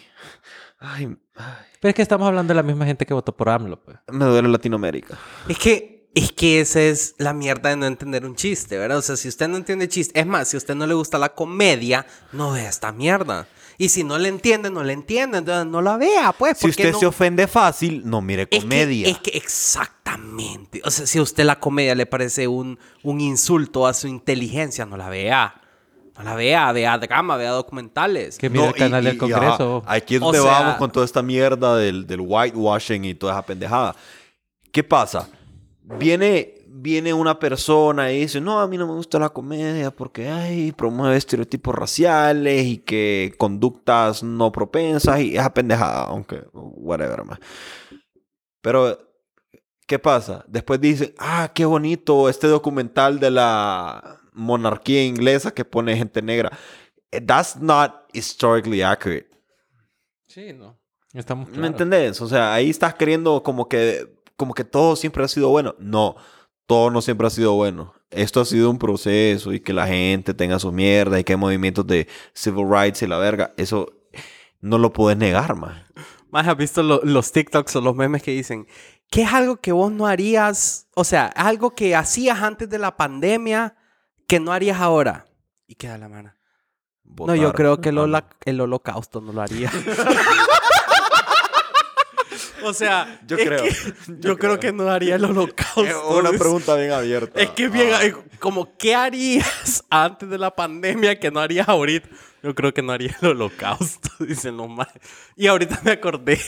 ay, ay, Pero es que estamos hablando de la misma gente que votó por AMLO, pues. me duele Latinoamérica. Es que, es que esa es la mierda de no entender un chiste, ¿verdad? O sea, si usted no entiende chiste, es más, si a usted no le gusta la comedia, no vea esta mierda. Y si no le entiende, no le entiende, entonces no la vea, pues. Si usted no- se ofende fácil, no mire es comedia. Que, es que exactamente. O sea, si a usted la comedia le parece un, un insulto a su inteligencia, no la vea. No la vea, vea drama, vea documentales. Que mira No, el canal y- del y- Congreso. ajá, aquí es O donde sea- vamos con toda esta mierda del, del whitewashing y toda esa pendejada. ¿Qué pasa? Viene, viene una persona y dice, no, a mí no me gusta la comedia porque ay, promueve estereotipos raciales y que conductas no propensas y esa pendejada, aunque, whatever, man. Pero, ¿qué pasa? Después dice, ah, qué bonito este documental de la monarquía inglesa que pone gente negra. Eh, That's not historically accurate. Sí, no. Estamos ¿Me entendés? O sea, ahí estás queriendo como que, como que todo siempre ha sido bueno. No, todo no siempre ha sido bueno. Esto ha sido un proceso y que la gente tenga su mierda y que hay movimientos de civil rights y la verga. Eso no lo puedes negar, man. Más has visto lo- los TikToks o los memes que dicen, ¿qué es algo que vos no harías? O sea, algo que hacías antes de la pandemia que no harías ahora. Y queda la mano. No, yo creo que el, hola- el holocausto no lo haría. o sea, Yo creo. que- yo, creo. que no haría el holocausto. Es una pregunta bien abierta. Es que bien, Ah. como, ¿qué harías antes de la pandemia que no harías ahorita? Yo creo que no haría el holocausto, dicen los más. Y ahorita me acordé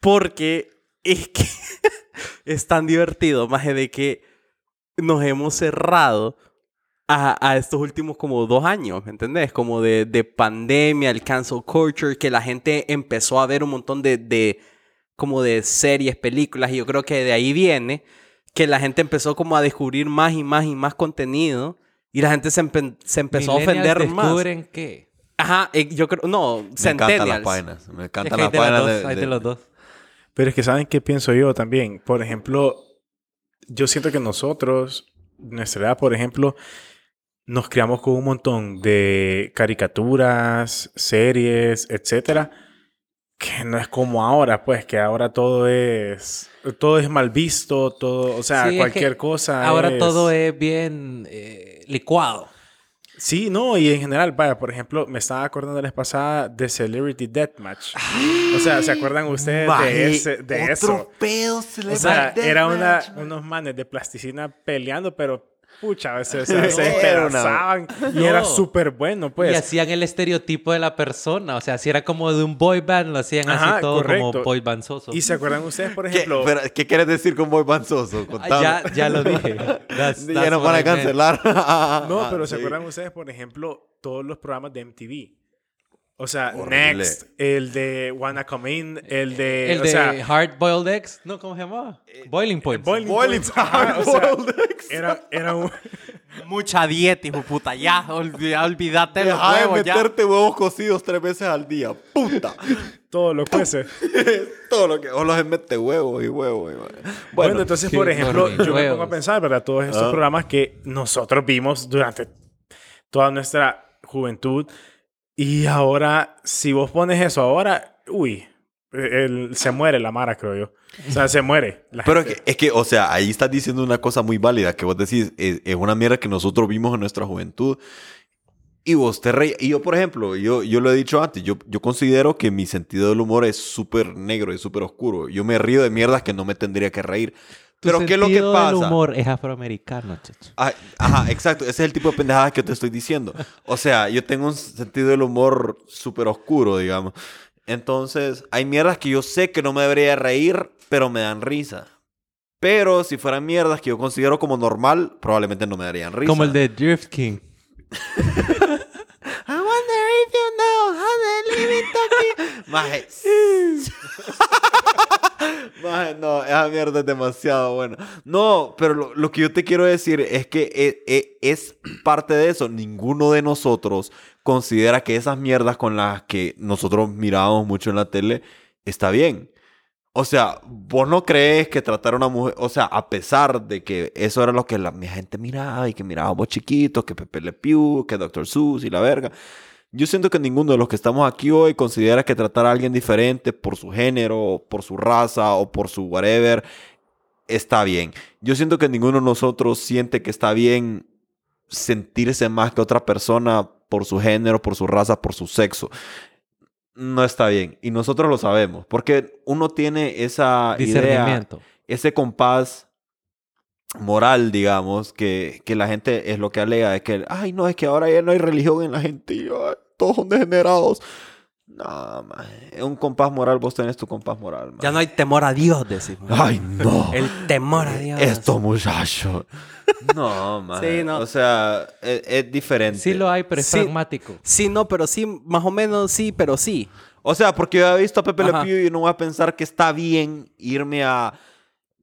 porque es que es tan divertido, más de que nos hemos cerrado a, a estos últimos como dos años, ¿me entendés? Como de, de pandemia, el cancel culture, que la gente empezó a ver un montón de, de como de series, películas, y yo creo que de ahí viene que la gente empezó como a descubrir más y más y más contenido y la gente se, empe- se empezó a ofender más. descubren qué? Ajá, eh, yo creo, no, Me encantan las centennials. páginas. Me encantan las páginas de de- los dos. Pero es que ¿saben qué pienso yo también? Por ejemplo, yo siento que nosotros, nuestra edad, por ejemplo, nos criamos con un montón de caricaturas, series, etcétera, que no es como ahora, pues, que ahora todo es todo es mal visto, todo, o sea, Sí, es que cualquier cosa. Ahora es- todo es bien eh, licuado. Sí, no, y en general, vaya, por ejemplo, me estaba acordando la vez pasada de Celebrity Deathmatch. O sea, ¿se acuerdan ustedes de, ese, de otro eso? pedo O sea, era una, unos manes de plasticina peleando, pero pucha, a veces se No, despedazaban y No. era súper bueno, y pues. hacían el estereotipo de la persona. O sea, si era como de un boy band, lo hacían Ajá, así todo correcto. como boy band soso. ¿Y se acuerdan ustedes, por ¿Qué, ejemplo? pero, ¿Qué quieres decir con Boy Banzoso? Ah, ya, ya lo dije. That's- ya that's what van a cancelar. No, pero ¿se Sí. acuerdan ustedes, por ejemplo, todos los programas de MTV? O sea, Horrible. Next, el de Wanna Come In, el de... El o de sea, Hard Boiled Eggs. No, ¿cómo se llamaba? Boiling Points. Boiling Boiling Points, sea, Boiled Eggs. era, era un... Mucha dieta, hijo puta. Ya, olvídate de los Deja de huevos, ya. meterte huevos cocidos tres veces al día. ¡Puta! Todo lo cuece. Todo lo que... O los mete huevos y huevos. y bueno. Bueno, entonces, por ejemplo, horrible. yo me pongo a pensar, ¿verdad? Todos estos Ah. programas que nosotros vimos durante toda nuestra juventud. Y ahora, si vos pones eso ahora, uy, el- se muere la Mara, creo yo. O sea, se muere. la Pero gente. es que, o sea, ahí estás diciendo una cosa muy válida que vos decís, es, es una mierda que nosotros vimos en nuestra juventud. Y vos te reías. Y yo, por ejemplo, yo, yo lo he dicho antes, yo, yo considero que mi sentido del humor es súper negro y súper oscuro. Yo me río de mierdas que no me tendría que reír. Pero ¿qué es lo que pasa? humor es afroamericano, chacho. Ah, Ajá, exacto. Ese es el tipo de pendejadas que te estoy diciendo. O sea, yo tengo un sentido del humor súper oscuro, digamos. Entonces, hay mierdas que yo sé que no me debería reír, pero me dan risa. Pero si fueran mierdas que yo considero como normal, probablemente no me darían risa. Como el de Drift King. I wonder if you know Maje. Maje, no, esa mierda es demasiado buena. No, pero lo, lo que yo te quiero decir es que e- e- es, parte de eso. Ninguno de nosotros considera que esas mierdas con las que nosotros mirábamos mucho en la tele está bien. O sea, vos no crees que tratar a una mujer, o sea, a pesar de que eso era lo que la mi gente miraba y que mirábamos chiquitos, que Pepe Le Pew, que Dr. Seuss y la verga. Yo siento que ninguno de los que estamos aquí hoy considera que tratar a alguien diferente por su género, por su raza o por su whatever está bien. Yo siento que ninguno de nosotros siente que está bien sentirse más que otra persona por su género, por su raza, por su sexo. No está bien. Y nosotros lo sabemos. Porque uno tiene esa idea, ese compás moral, digamos, que, que la gente es lo que alega, es que, ay, no, es que ahora ya no hay religión en la gente, y, ay, todos son degenerados. No, man, es un compás moral, vos tenés tu compás moral, man. Ya no hay temor a Dios, decimos. Ay, no. El temor a Dios. Estos muchachos. No, man. Sí, no. O sea, es, es diferente. Sí lo hay, pero es Sí. pragmático. Sí, no, pero sí, más o menos sí, pero sí. O sea, porque yo he visto a Pepe Le Ajá. Pew y no voy a pensar que está bien irme a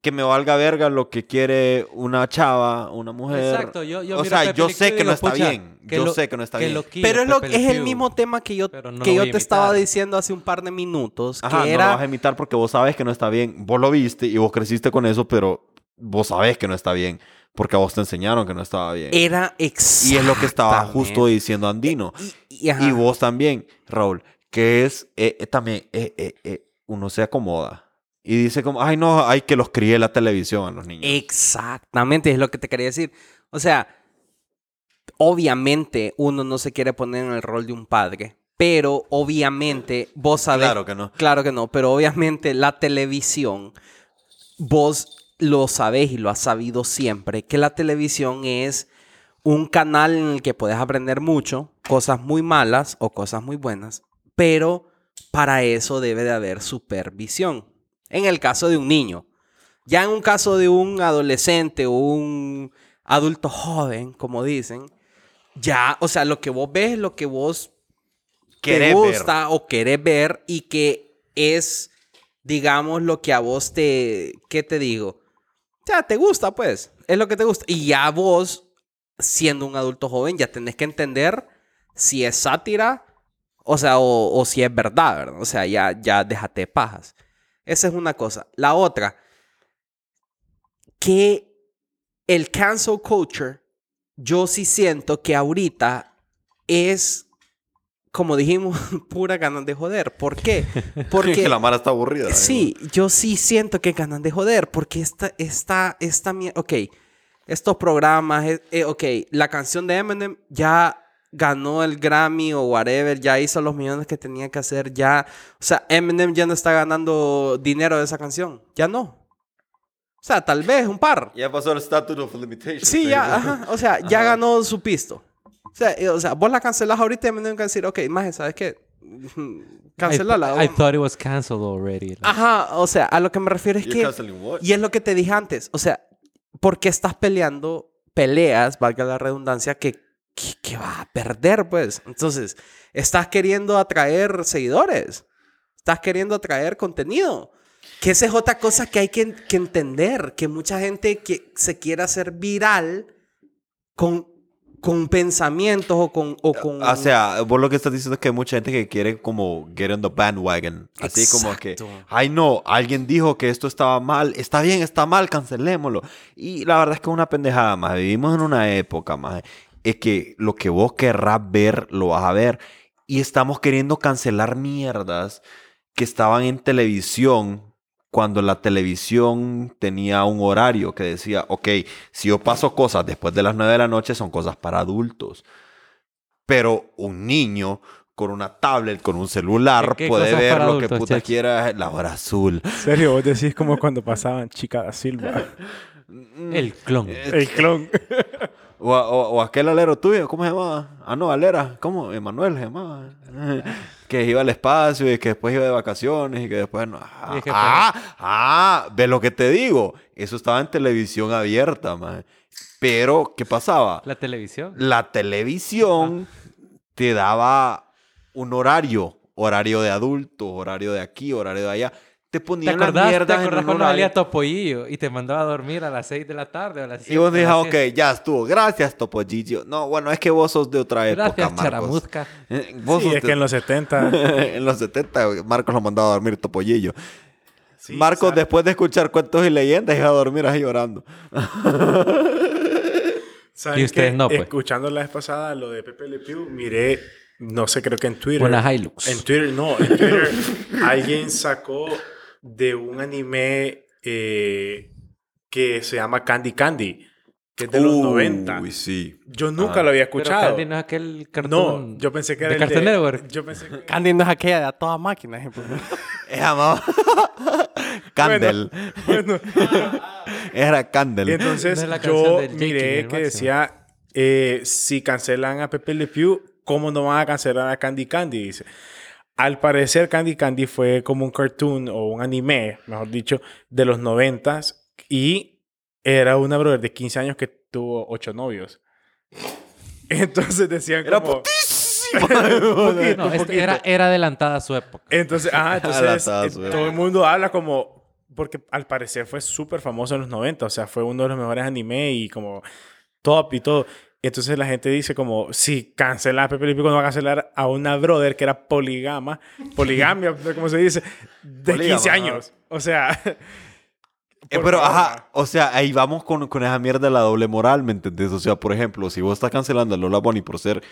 que me valga verga lo que quiere una chava, una mujer. Exacto, yo, yo o miro sea, Pepe yo Le sé y que no digo, está "Pucha, bien. que Yo lo- sé que no está que bien. loquillo, Pero es, lo, Pepe Le es el Pew". mismo tema que yo, Pero no lo que yo voy a te estaba imitar. diciendo hace un par de minutos. Ajá, que no era, lo vas a imitar porque vos sabes que no está bien. Vos lo viste y vos creciste con eso, pero vos sabés que no está bien. Porque a vos te enseñaron que no estaba bien. era y es lo que estaba justo diciendo Andino. Y, y- ajá. Y vos también, Raúl, que es eh, eh, también, eh, eh, eh, uno se acomoda. Y dice como, ay no, hay que los críe la televisión a los niños. Exactamente, es lo que te quería decir. O sea, obviamente uno no se quiere poner en el rol de un padre, pero obviamente vos sabés. Claro que no. Claro que no, pero obviamente la televisión, vos lo sabés y lo has sabido siempre, que la televisión es un canal en el que puedes aprender mucho, cosas muy malas o cosas muy buenas, pero para eso debe de haber supervisión. En el caso de un niño. Ya en un caso de un adolescente o un adulto joven, como dicen, ya, o sea, lo que vos ves es lo que vos te Querés ver. gusta o querés ver y que es, digamos, lo que a vos te, ¿qué te digo? Ya, te gusta, pues. Es lo que te gusta. Y ya vos, siendo un adulto joven, ya tenés que entender si es sátira, o sea, o, o si es verdad, ¿verdad? O sea, ya, ya déjate de pajas. Esa es una cosa. La otra, que el cancel culture, yo sí siento que ahorita es, como dijimos, pura ganas de joder. ¿Por qué? Porque que la mara está aburrida. Sí, yo sí siento que ganan de joder, porque esta, esta, esta mierda, ok, estos programas, eh, eh, ok, la canción de Eminem ya ganó el Grammy o whatever, ya hizo los millones que tenía que hacer, ya, o sea, Eminem ya no está ganando dinero de esa canción, ya no. O sea, tal vez un par. Ya pasó el statute of limitations. Sí, ya, ajá, o sea, ya ganó su pisto. O sea, eh, o sea, vos la cancelás ahorita y Eminem va a decir, ok, más, ¿sabes qué? Cancelala. I, I thought it was canceled already. Ajá, o sea, a lo que me refiero es You're que... Y es lo que te dije antes. O sea, ¿por qué estás peleando peleas, valga la redundancia, que, que vas a perder, pues? Entonces, estás queriendo atraer seguidores. Estás queriendo atraer contenido. Que esa es otra cosa que hay que, que entender. Que mucha gente que se quiere hacer viral con, con pensamientos o con... O con O sea, vos lo que estás diciendo es que hay mucha gente que quiere como get on the bandwagon. Así como que, Exacto. ay no, alguien dijo que esto estaba mal, está bien, está mal, cancelémoslo. Y la verdad es que es una pendejada más. Vivimos en una época más. Es que lo que vos querrás ver, lo vas a ver. Y estamos queriendo cancelar mierdas que estaban en televisión cuando la televisión tenía un horario que decía, ok, si yo paso cosas después de las 9 de la noche son cosas para adultos. Pero un niño con una tablet, con un celular, ¿Qué- qué puede ver lo que puta quiera, la hora azul. En serio, vos decís como cuando pasaban Chica da Silva. El clon. El clon. O, o- o aquel alero tuyo, ¿cómo se llamaba? Ah, no, Alera, ¿cómo? Emanuel se llamaba. que iba al espacio y que después iba de vacaciones y que después no. Ah, es que ah, ah, lo que te digo. Eso estaba en televisión abierta, man. Pero, ¿qué pasaba? La televisión. La televisión te daba un horario. Horario de adultos, horario de aquí, horario de allá. Te ¿Te ponían las acordás, ¿te mierdas en acordás un cuando salía Topollillo y te mandaba a dormir a las 6 de la tarde o a las 7? Y vos dijiste, ok, ya estuvo. Gracias, Topollillo. No, bueno, es que vos sos de otra época, Gracias, Marcos. Charamuzca. Eh, Vos Sí, sos es de- que en los 70... en los 70, Marcos lo mandaba a dormir Topollillo. Sí, Marcos, ¿sabes? después de escuchar cuentos y leyendas, iba a dormir ahí llorando. ¿Saben Y ustedes no, pues. Escuchando la vez pasada lo de Pepe Le Pew, miré, no sé, creo que en Twitter. Una Hilux. En Twitter, no, en Twitter alguien sacó de un anime eh, que se llama Candy Candy, que es de los 90. Uy, sí. Yo nunca Ah. lo había Pero escuchado. Candy no es aquel No, cartoon. yo pensé que era de el Cartoon de... Network. Yo pensé que... Candy no es aquella de a toda máquina, ejemplo. Es llamado Candle. Bueno, Era y Candle. entonces No yo Jake miré que máximo. decía, eh, si cancelan a Pepe Le Pew, ¿cómo no van a cancelar a Candy Candy? Dice. Al parecer Candy Candy fue como un cartoon o un anime, mejor dicho, de los noventas y era una brother de 15 años que tuvo ocho novios. Entonces decían Era como... No, este era, era adelantada a su época. Entonces, ah, entonces Adelantada su época. todo el mundo habla como... Porque al parecer fue súper famoso en los 90, o sea, fue uno de los mejores anime y como top y todo. Y entonces la gente dice como, si cancela a Pepe Le Pew, no va a cancelar a una brother que era poligama, poligamia, cómo se dice, de Polígama, 15 ajá. años. O sea... Eh, pero, favor, ajá, o sea, ahí vamos con, con esa mierda de la doble moral, ¿me entendés? O sea, por ejemplo, si vos estás cancelando a Lola Bonnie por ser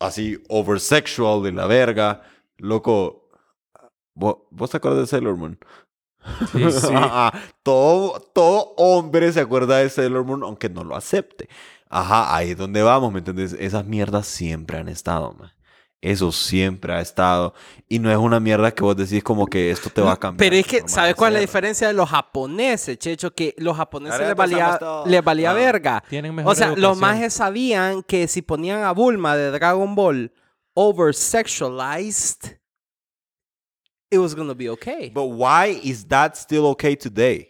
así oversexual de la verga, loco, ¿vos, vos te acuerdas de Sailor Moon? Sí, sí. Todo, todo hombre se acuerda de Sailor Moon, aunque no lo acepte. Ajá, ahí es donde vamos, ¿me entendés? Esas mierdas siempre han estado, man. Eso siempre ha estado. Y no es una mierda que vos decís como que esto te va a cambiar. Pero es que, ¿sabes cuál es la diferencia de los japoneses, Checho? Que los japoneses les valía, les valía Ah. verga. Tienen mejor O sea, los educación. majes sabían que si ponían a Bulma de Dragon Ball over-sexualized, it was gonna be okay. But why is that still okay today?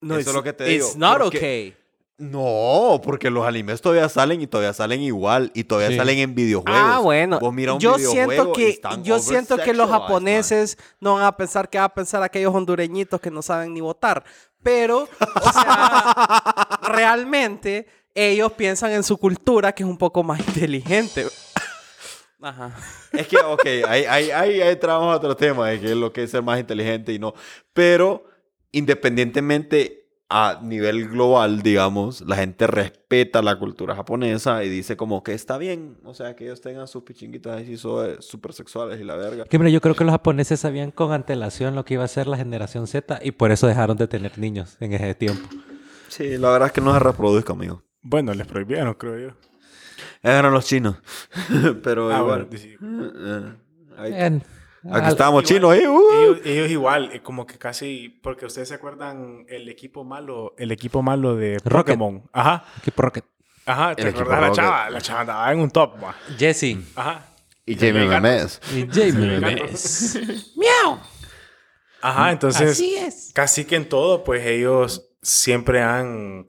no, eso it's, es lo que te it's digo, not porque- okay. No, porque los animes todavía salen y todavía salen igual y todavía Sí. salen en videojuegos. Ah, bueno. Vos mira un yo videojuego siento que yo siento que los japoneses no van a pensar que va a pensar aquellos hondureñitos que no saben ni votar, pero o sea, realmente ellos piensan en su cultura que es un poco más inteligente. Ajá. Es que, ok, ahí, ahí, ahí, ahí entramos a otro tema, de que es lo que es ser más inteligente y no. Pero, independientemente a nivel global, digamos, la gente respeta la cultura japonesa y dice como que está bien, o sea, que ellos tengan sus pichinguitas así súper sexuales y la verga. Que, mira, yo creo que los japoneses sabían con antelación lo que iba a ser la generación Z y por eso dejaron de tener niños en ese tiempo. Sí, la verdad es que no se reproduzca, amigo. Bueno, les prohibieron, creo yo. Eran los chinos. Pero Ah, igual. bueno, sí. Eh, Aquí estábamos chinos ahí. uh. Ellos, ellos igual, eh, como que casi, porque ustedes se acuerdan el equipo malo, el equipo malo de Rocket. Pokémon. Ajá, Equipo Rocket. ajá, ¿te acuerdas la chava? La chava andaba en un top, ma. Jesse. Ajá. Y Jamie. Memes. Y Jamie. Memes. ¡Miau! Ajá, entonces, Así es. casi que en todo, pues ellos siempre han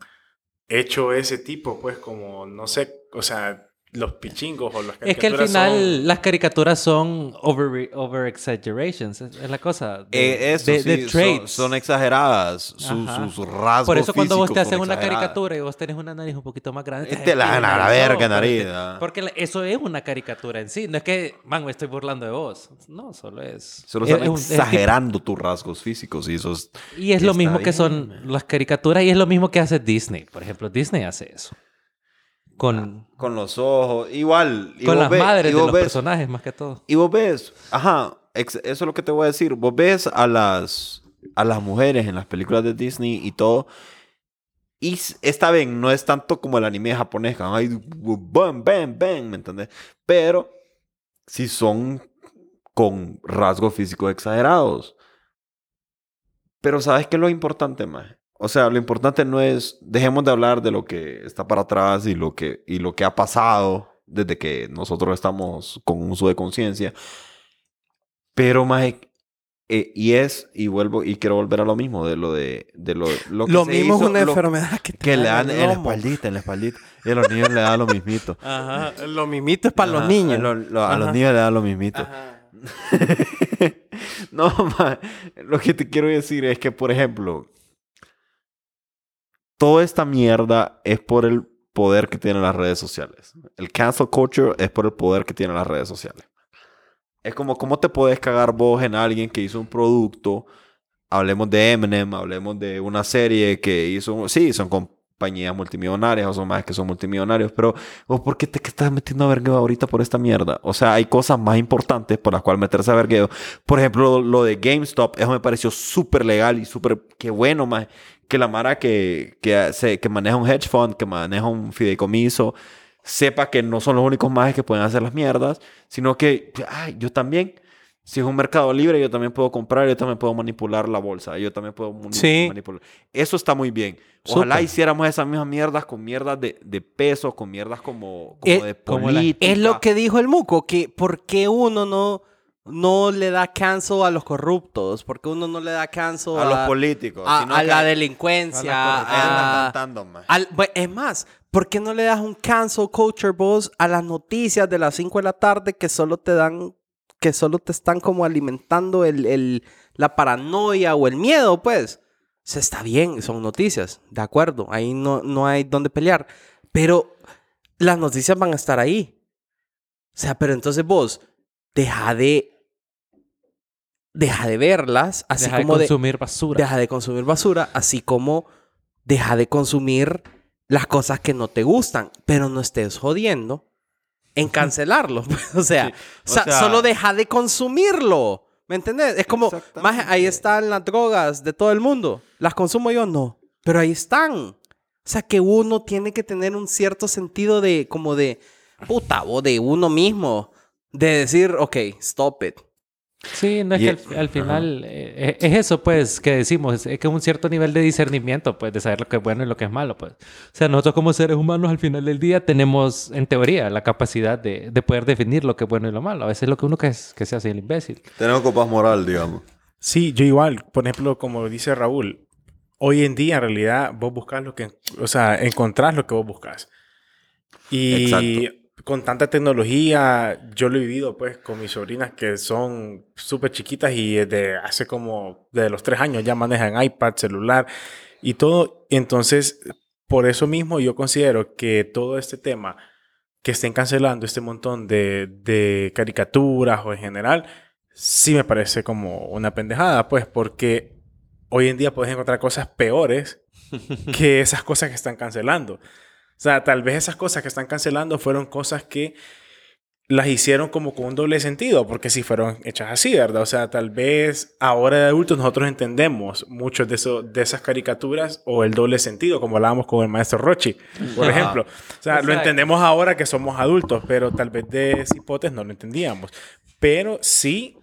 hecho ese tipo, pues como, no sé, o sea, los pichingos o las Es que al caricaturas final son- las caricaturas son over, over exaggerations. Es, es la cosa. De, Eh, eso de- sí, de son, traits. son exageradas. Su- Ajá. sus rasgos Por eso cuando vos te haces son una exageradas. caricatura y vos tenés una nariz un poquito más grande. Te la a la verga, nariz, ah. Porque la- eso es una caricatura en sí. No es que, man, me estoy burlando de vos. No, solo es... Solo es- están es exagerando tus rasgos físicos y eso es... Y es lo mismo que bien, son man. las caricaturas y es lo mismo que hace Disney. Por ejemplo, Disney hace eso. Con, Con los ojos, igual. y con las ves- madres y de los ves- personajes más que todo. Y vos ves, ajá, eso es lo que te voy a decir. Vos ves a las, a las mujeres en las películas de Disney y todo. Y está bien, no es tanto como el anime japonés, que hay bam, bam, bam, ¿me entendés? Pero sí son con rasgos físicos exagerados. Pero ¿sabes qué es lo importante más? O sea, lo importante no es, dejemos de hablar de lo que está para atrás y lo que, y lo que ha pasado desde que nosotros estamos con uso de conciencia. Pero más, eh, y es, y vuelvo, y quiero volver a lo mismo, de lo de, de lo, lo que Lo se mismo hizo, es una lo- enfermedad que, te que le da dan en la espaldita, en la espaldita. Y a los niños le da lo mismito. Ajá. Lo mismito es para los Ajá, niños. A, lo- lo- a los niños le da lo mismito. Ajá. no, ma, lo que te quiero decir es que, por ejemplo, toda esta mierda es por el poder que tienen las redes sociales. El cancel culture es por el poder que tienen las redes sociales. Es como, ¿cómo te puedes cagar vos en alguien que hizo un producto? Hablemos de Eminem, hablemos de una serie que hizo... Sí, son compañías multimillonarias o son más que son multimillonarios, pero ¿vos por qué te estás metiendo a vergueo ahorita por esta mierda? O sea, hay cosas más importantes por las cuales meterse a vergueo. Por ejemplo, lo, lo de GameStop, eso me pareció súper legal y súper... Qué bueno, más que la Mara que, que, se- que maneja un hedge fund, que maneja un fideicomiso, sepa que no son los únicos más que pueden hacer las mierdas, sino que, ay, yo también, si es un mercado libre, yo también puedo comprar, yo también puedo manipular la bolsa, yo también puedo Sí. manipular. Eso está muy bien. Ojalá Súper. hiciéramos esas mismas mierdas con mierdas de, de peso, con mierdas como, como Eh, de como la- política. Es lo que dijo el Muco, que ¿por qué uno no, no le da cancel a los corruptos? ¿Por qué uno no le da cancel a los políticos. a, sino a la delincuencia? andan a- cantando, man. al- bu- es más, ¿por qué no le das un cancel culture vos a las noticias de las 5 de la tarde que solo te dan, que solo te están como alimentando el, el- la paranoia o el miedo, pues? Se está bien, son noticias, de acuerdo, ahí no, no hay donde pelear. Pero las noticias van a estar ahí. O sea, pero entonces vos, deja de. Deja de verlas, así Deja de como de consumir basura. deja de consumir basura, así como deja de consumir las cosas que no te gustan, pero no estés jodiendo en cancelarlo. pues, o, sea, Sí, o o sea, sea- solo deja de consumirlo. ¿Me entendés? Es como. "Maje, ahí están las drogas de todo el mundo. ¿Las consumo yo? No. Pero ahí están. O sea, que uno tiene que tener un cierto sentido de, como de, puta, o de uno mismo. De decir, ok, stop it. Sí, no es Y- que al, al final eh, es eso, pues, que decimos, es, es que un cierto nivel de discernimiento, pues, de saber lo que es bueno y lo que es malo, pues. O sea, nosotros como seres humanos al final del día tenemos, en teoría, la capacidad de, de poder definir lo que es bueno y lo malo. A veces lo que uno que es que se hace el imbécil. Tenemos copas moral, digamos. Sí, yo igual. Por ejemplo, como dice Raúl, hoy en día en realidad vos buscas lo que, o sea, encontrás lo que vos buscas. Y con tanta tecnología, yo lo he vivido pues con mis sobrinas que son súper chiquitas y desde hace como, de los tres años ya manejan iPad, celular y todo. Entonces, por eso mismo yo considero que todo este tema que estén cancelando este montón de, de caricaturas o en general, sí me parece como una pendejada, pues, porque hoy en día puedes encontrar cosas peores que esas cosas que están cancelando. O sea, tal vez esas cosas que están cancelando fueron cosas que las hicieron como con un doble sentido, porque si fueron hechas así, ¿verdad? O sea, tal vez ahora de adultos nosotros entendemos muchos de, eso, de esas caricaturas o el doble sentido, como hablábamos con el maestro Rochi, por ejemplo. O sea, lo entendemos ahora que somos adultos, pero tal vez de cipotes no lo entendíamos. Pero sí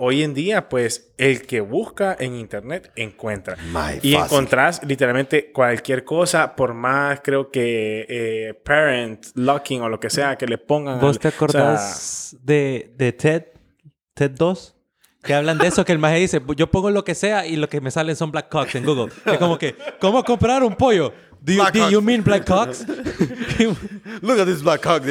hoy en día, pues el que busca en internet encuentra. y encontrás literalmente cualquier cosa, por más creo que eh, parent locking o lo que sea que le pongan. ¿Vos te acordás de, de TED, TED 2? Que hablan de eso, que el maje dice, yo pongo lo que sea y lo que me salen son black cocks en Google. Es como que, ¿cómo comprar un pollo? Do you, do you mean black cocks? Look at this black cock.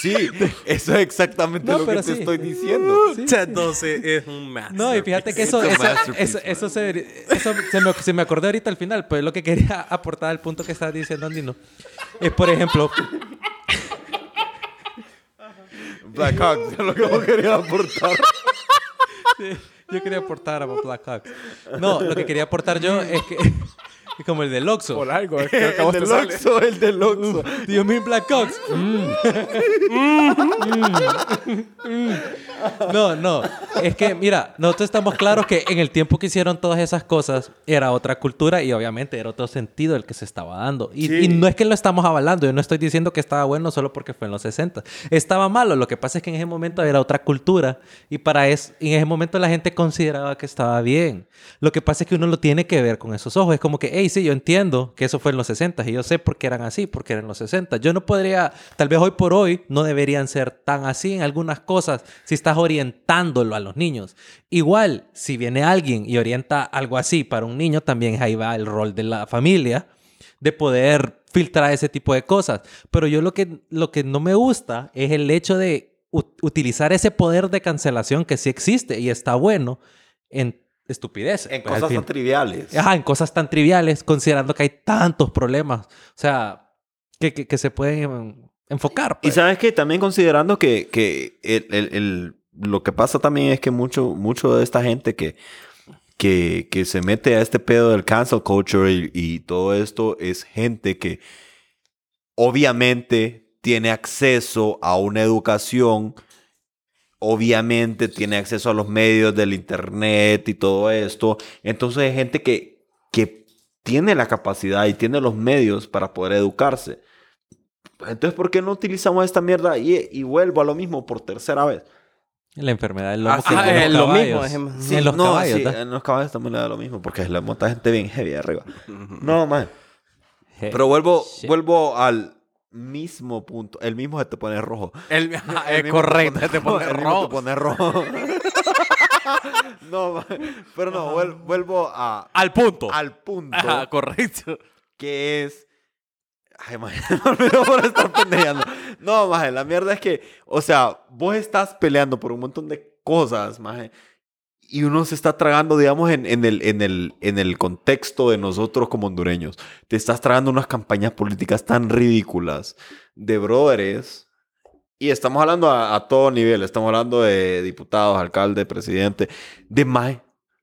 Sí, eso es exactamente lo que te estoy diciendo. Sí, sí. 12 es un masterpiece. No, y fíjate que eso, eso, eso, eso, se, eso se, me, se me acordé ahorita al final, pues lo que quería aportar al punto que estaba diciendo Andino. Es, por ejemplo... Black Hawks, es lo que vos querías aportar. Yo quería aportar a Black Hawks. No, lo que quería aportar yo es que... Es como el del Oxxo. Por algo. Es que el del Oxxo, el del Oxxo. Dios mío, Black Cox. No, no. Es que, mira, nosotros estamos claros que en el tiempo que hicieron todas esas cosas era otra cultura y obviamente era otro sentido el que se estaba dando. Y, y, no es que lo estamos avalando. Yo no estoy diciendo que estaba bueno solo porque fue en los 60. Estaba malo. Lo que pasa es que en ese momento era otra cultura y para eso, en ese momento la gente consideraba que estaba bien. Lo que pasa es que uno lo tiene que ver con esos ojos. Es como que, hey, sí, yo entiendo que eso fue en los 60 y yo sé por qué eran así, porque eran los 60. Yo no podría, tal vez hoy por hoy no deberían ser tan así en algunas cosas si estás orientándolo a los niños. Igual, si viene alguien y orienta algo así para un niño, también ahí va el rol de la familia de poder filtrar ese tipo de cosas. Pero yo lo que, lo que no me gusta es el hecho de utilizar ese poder de cancelación que sí existe y está bueno en estupidez. En pues, cosas tan triviales. Ajá, en cosas tan triviales, considerando que hay tantos problemas. O sea, que, que, se pueden enfocar. Y pues. sabes que también considerando que, que el, el, lo que pasa también es que mucho, mucho de esta gente que, que, que se mete a este pedo del cancel culture y, y todo esto es gente que obviamente tiene acceso a una educación obviamente tiene acceso a los medios del internet y todo esto. Entonces hay gente que, que tiene la capacidad y tiene los medios para poder educarse. Entonces, ¿por qué no utilizamos esta mierda? Y, y vuelvo a lo mismo por tercera vez. La enfermedad del lomo. Ah, es lo mismo. en los caballos. en los caballos también le da lo mismo, porque le monta gente bien heavy arriba. No, man. Pero vuelvo, vuelvo al, mismo punto. El mismo se te pone rojo. El, es correcto, se te pone rojo. te pone rojo. no, pero no, vuelvo a... Al punto. Al punto. Ajá, correcto. Que es... Ay, maje, me olvidó por estar pendeando. No, maje, la mierda es que, o sea, vos estás peleando por un montón de cosas, maje y uno se está tragando, digamos, en, en, el, en, el, en el contexto de nosotros como hondureños. Te estás tragando unas campañas políticas tan ridículas de brothers. Y estamos hablando a, todo nivel. Estamos hablando de diputados, alcalde, presidente, de más.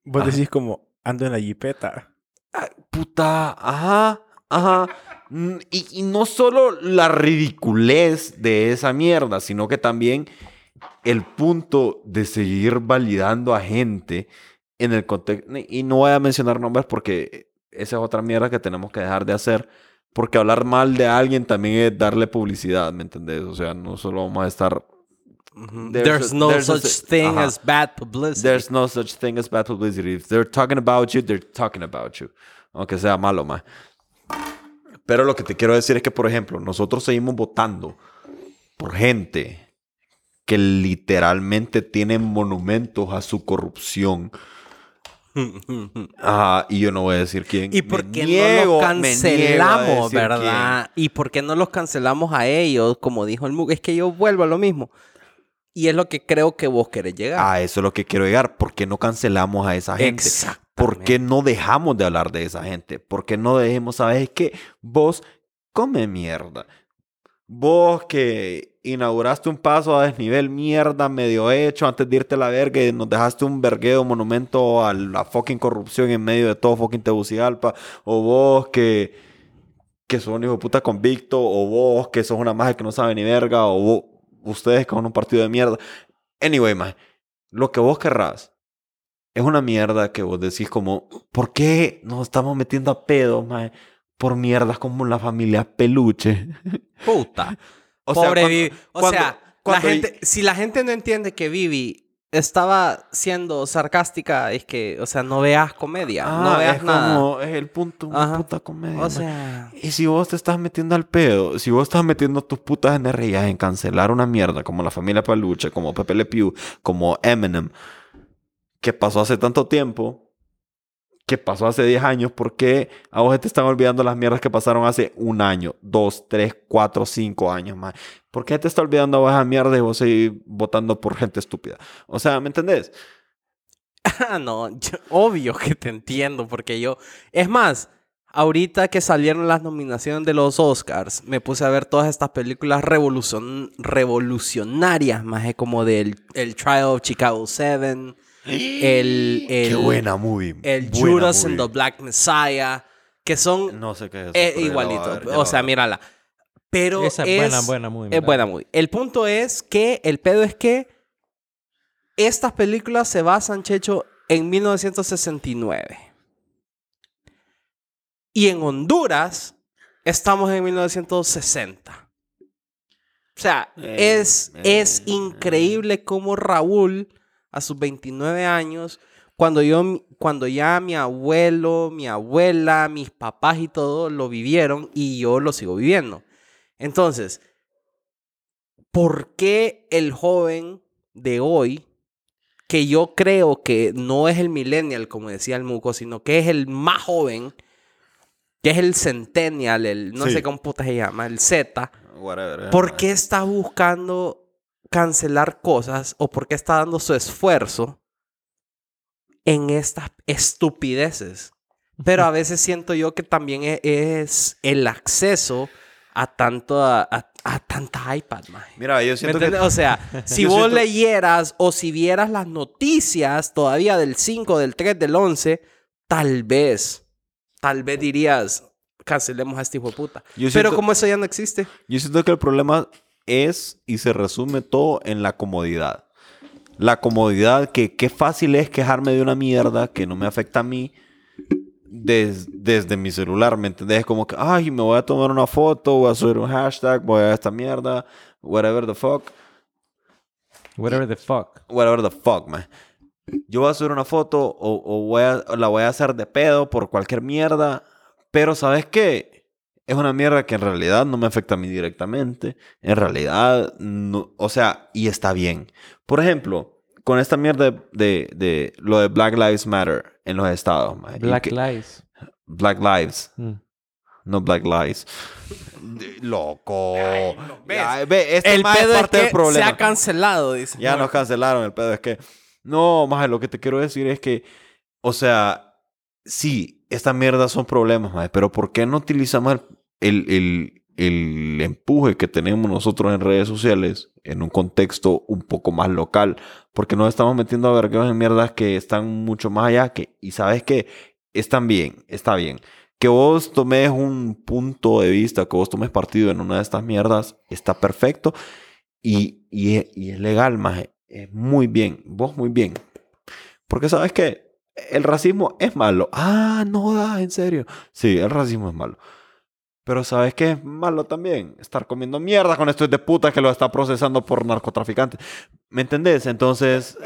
Vos decís como, ando en la jipeta. puta, ajá, ajá. Mm, y, y no solo la ridiculez de esa mierda, sino que también el punto de seguir validando a gente en el contexto, y no voy a mencionar nombres porque esa es otra mierda que tenemos que dejar de hacer, porque hablar mal de alguien también es darle publicidad, ¿me entendés? O sea, no solo vamos a estar... There's, no such thing as bad publicity. There's no such thing as bad publicity. If they're talking about you, they're talking about you. Aunque sea malo, más. Pero lo que te quiero decir es que, por ejemplo, nosotros seguimos votando por gente que literalmente tienen monumentos a su corrupción Ajá, y yo no voy a decir quién. ¿Y por qué niego- no los cancelamos, verdad? ¿Y por qué no los cancelamos a ellos? Como dijo el Mug, es que yo vuelvo a lo mismo. Y es lo que creo que vos querés llegar. A eso es lo que quiero llegar. ¿Por qué no cancelamos a esa gente? ¿Por qué no dejamos de hablar de esa gente? ¿Por qué no dejemos, sabes que vos come mierda? Vos que inauguraste un paso a desnivel mierda medio hecho antes de irte a la verga y nos dejaste un vergueo monumento a la fucking corrupción en medio de todo fucking Tegucigalpa. O vos que, que sos un hijo de puta convicto. O vos que sos una magia que no sabe ni verga. O vos, ustedes que son un partido de mierda. Anyway, man, lo que vos querrás es una mierda que vos decís como, ¿por qué nos estamos metiendo a pedo, mae? Por mierdas como la familia Peluche. Puta. O sea, Pobre cuando- Vivi. O cuando- sea, cuando- la gente, si la gente no entiende que Vivi estaba siendo sarcástica, es que, o sea, no veas comedia, Ah, no veas es nada. como, es el punto, una Ajá. puta comedia. O sea, Y si vos te estás metiendo al pedo, si vos estás metiendo tus putas energías en cancelar una mierda como la familia Peluche, como Pepe Le Pew, como Eminem, que pasó hace tanto tiempo, que pasó hace 10 años, ¿por qué a vos te están olvidando las mierdas que pasaron hace un año, dos, tres, cuatro, cinco años más? ¿Por qué te está olvidando a vos esa mierda y vos seguís votando por gente estúpida? O sea, ¿me entendés? Ah, no, yo- obvio que te entiendo, porque yo, es más, ahorita que salieron las nominaciones de los Oscars, me puse a ver todas estas películas revolucion- revolucionarias, más como del el Trial of Chicago 7, el, el, Qué buena movie. el buena Judas and the Black Messiah, que son No sé qué es eso. eh, o sea, mírala. Pero Esa es buena, buena movie, Es buena movie. El punto es que, el pedo es que estas películas se basan, Checho, en 1969. Y en Honduras estamos en 1960. O sea, Eh, es, eh, es increíble cómo Raúl, a sus 29 años, cuando, yo, cuando ya mi abuelo, mi abuela, mis papás y todo lo vivieron y yo lo sigo viviendo. Entonces, ¿por qué el joven de hoy, que yo creo que no es el millennial, como decía el Muco, sino que es el más joven, que es el centennial, el no Sí. sé cómo puta se llama, el Z, Whatever, ¿por qué está buscando cancelar cosas o por qué está dando su esfuerzo en estas estupideces? Pero a veces siento yo que también e- es el acceso a tanto a, a- a tanta iPad, maje. Mira, yo ¿Me siento que... O sea, si Yo vos siento- leyeras o si vieras las noticias todavía del 5, del 3, del 11, tal vez, tal vez dirías, cancelemos a este hijo de puta. Yo Pero siento- como eso ya no existe. Yo siento que el problema es y se resume todo en la comodidad. La comodidad, que qué fácil es quejarme de una mierda que no me afecta a mí des- desde mi celular, ¿me entendés? Como que, ay, me voy a tomar una foto, voy a subir un hashtag, voy a esta mierda, whatever the fuck, Whatever the fuck. whatever the fuck, man. Yo voy a subir una foto o, o voy a- o la voy a hacer de pedo por cualquier mierda, pero ¿sabes qué? Es una mierda que en realidad no me afecta a mí directamente. En realidad, no, o sea, y está bien. Por ejemplo, con esta mierda de, de, de lo de Black Lives Matter en los estados. man, Black que- Lives. Black Lives, Mm. no Black Lives. Loco. ¿ves? Ya, ve, este el mae es pedo es parte que del problema. se ha cancelado, dice. Ya nos cancelaron el pedo. Es que, no, más lo que te quiero decir es que, o sea, sí, estas mierdas son problemas, maje, pero ¿por qué no utilizamos el, el, el- el empuje que tenemos nosotros en redes sociales en un contexto un poco más local? Porque nos estamos metiendo a vergueos en mierdas que están mucho más allá que, y sabes que están bien, está bien. Que vos tomes un punto de vista, que vos tomes partido en una de estas mierdas, está perfecto. Y, y, es, y legal, maje. Es muy bien. Vos muy bien. Porque sabes que el racismo es malo. Ah, no da, en serio. Sí, el racismo es malo. Pero ¿sabes qué es malo también? Estar comiendo mierda con estos de puta que lo está procesando por narcotraficantes. ¿Me entendés? Entonces,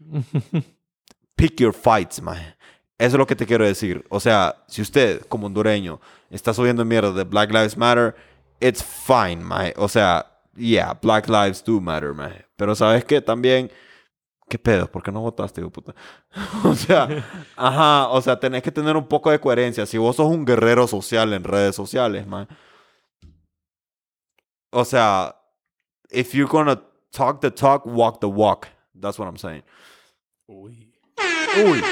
pick your fights, maje. Eso es lo que te quiero decir. O sea, si usted, como hondureño, está subiendo mierda de Black Lives Matter, it's fine, maje. O sea, yeah, Black Lives do matter, maje. Pero ¿sabes qué? También ¿Qué pedo? ¿Por qué no votaste, hijo puta? o sea, ajá, o sea, tenés que tener un poco de coherencia. Si vos sos un guerrero social en redes sociales, man. O sea, if you're gonna talk the talk, walk the walk. That's what I'm saying. Uy. Uy.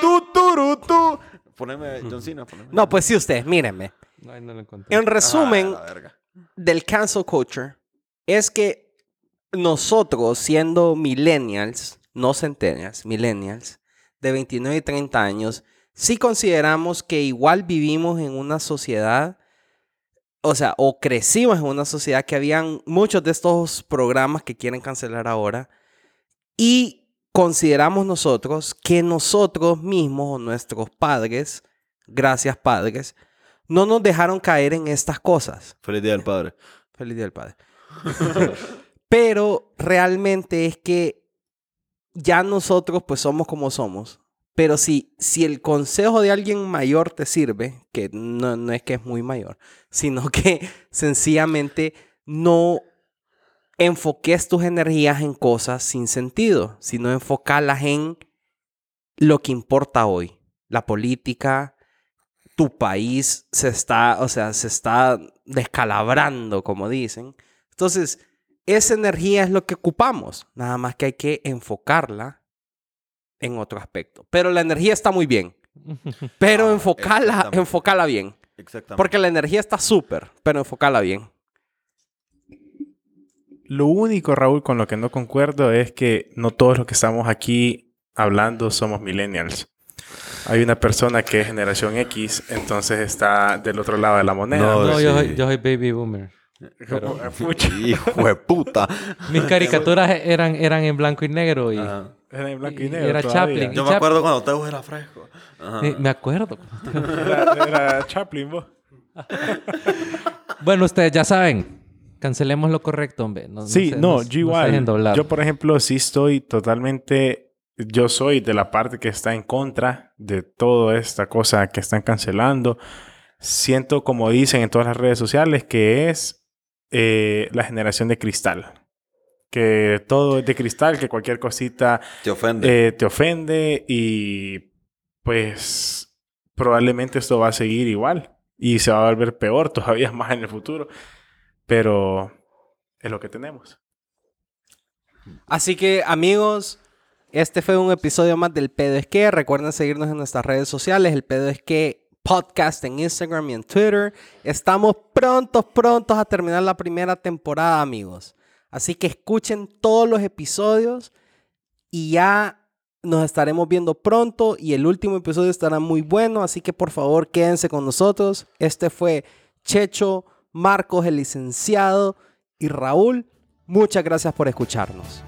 Tu, turu, tu. Poneme, John Cena, poneme. No, pues sí, ustedes, mírenme. Ay, no lo encontré. En resumen, Ah, la verga. del cancel culture es que nosotros, siendo millennials, no centennials, millennials, de 29 y 30 años, sí consideramos que igual vivimos en una sociedad, o sea, o crecimos en una sociedad que habían muchos de estos programas que quieren cancelar ahora, y consideramos nosotros que nosotros mismos o nuestros padres, gracias padres, no nos dejaron caer en estas cosas. Feliz Día del Padre. Feliz Día del Padre. Pero realmente es que ya nosotros pues somos como somos. Pero si, si el consejo de alguien mayor te sirve, que no, no es que es muy mayor, sino que sencillamente no enfoques tus energías en cosas sin sentido, sino enfocarlas en lo que importa hoy. La política, tu país se está, o sea, se está descalabrando, como dicen. Entonces, esa energía es lo que ocupamos, nada más que hay que enfocarla en otro aspecto. Pero la energía está muy bien. Pero Ah, enfocarla, exactamente. enfocarla bien. Exactamente. Porque la energía está súper, pero enfocarla bien. Lo único, Raúl, con lo que no concuerdo es que no todos los que estamos aquí hablando somos millennials. Hay una persona que es generación X, entonces está del otro lado de la moneda. No, No, sí. yo, soy, yo soy baby boomer. Hijo de puta. Mis caricaturas eran, eran en blanco y negro y Ajá. Era en blanco y Y negro. era todavía. Chaplin. Yo Y me acuerdo cuando Teo era fresco. Ajá. me acuerdo. Era, era Chaplin, vos. Bueno, ustedes ya saben. Cancelemos lo correcto, hombre. No, Sí, no, se- yo se dejen igual. yo, por ejemplo, sí estoy totalmente. Yo soy de la parte que está en contra de toda esta cosa que están cancelando. Siento, como dicen en todas las redes sociales, que es eh, la generación de cristal. Que todo es de cristal, que cualquier cosita Te ofende. eh, te ofende y pues probablemente esto va a seguir igual y se va a volver peor todavía más en el futuro. Pero es lo que tenemos. Así que, amigos, este fue un episodio más del Pedo es que. Recuerden seguirnos en nuestras redes sociales, el Pedo es que podcast en Instagram y en Twitter. Estamos prontos, prontos a terminar la primera temporada, amigos. Así que escuchen todos los episodios y ya nos estaremos viendo pronto y el último episodio estará muy bueno, así que por favor quédense con nosotros. Este fue Checho, Marcos, el licenciado y Raúl. Muchas gracias por escucharnos.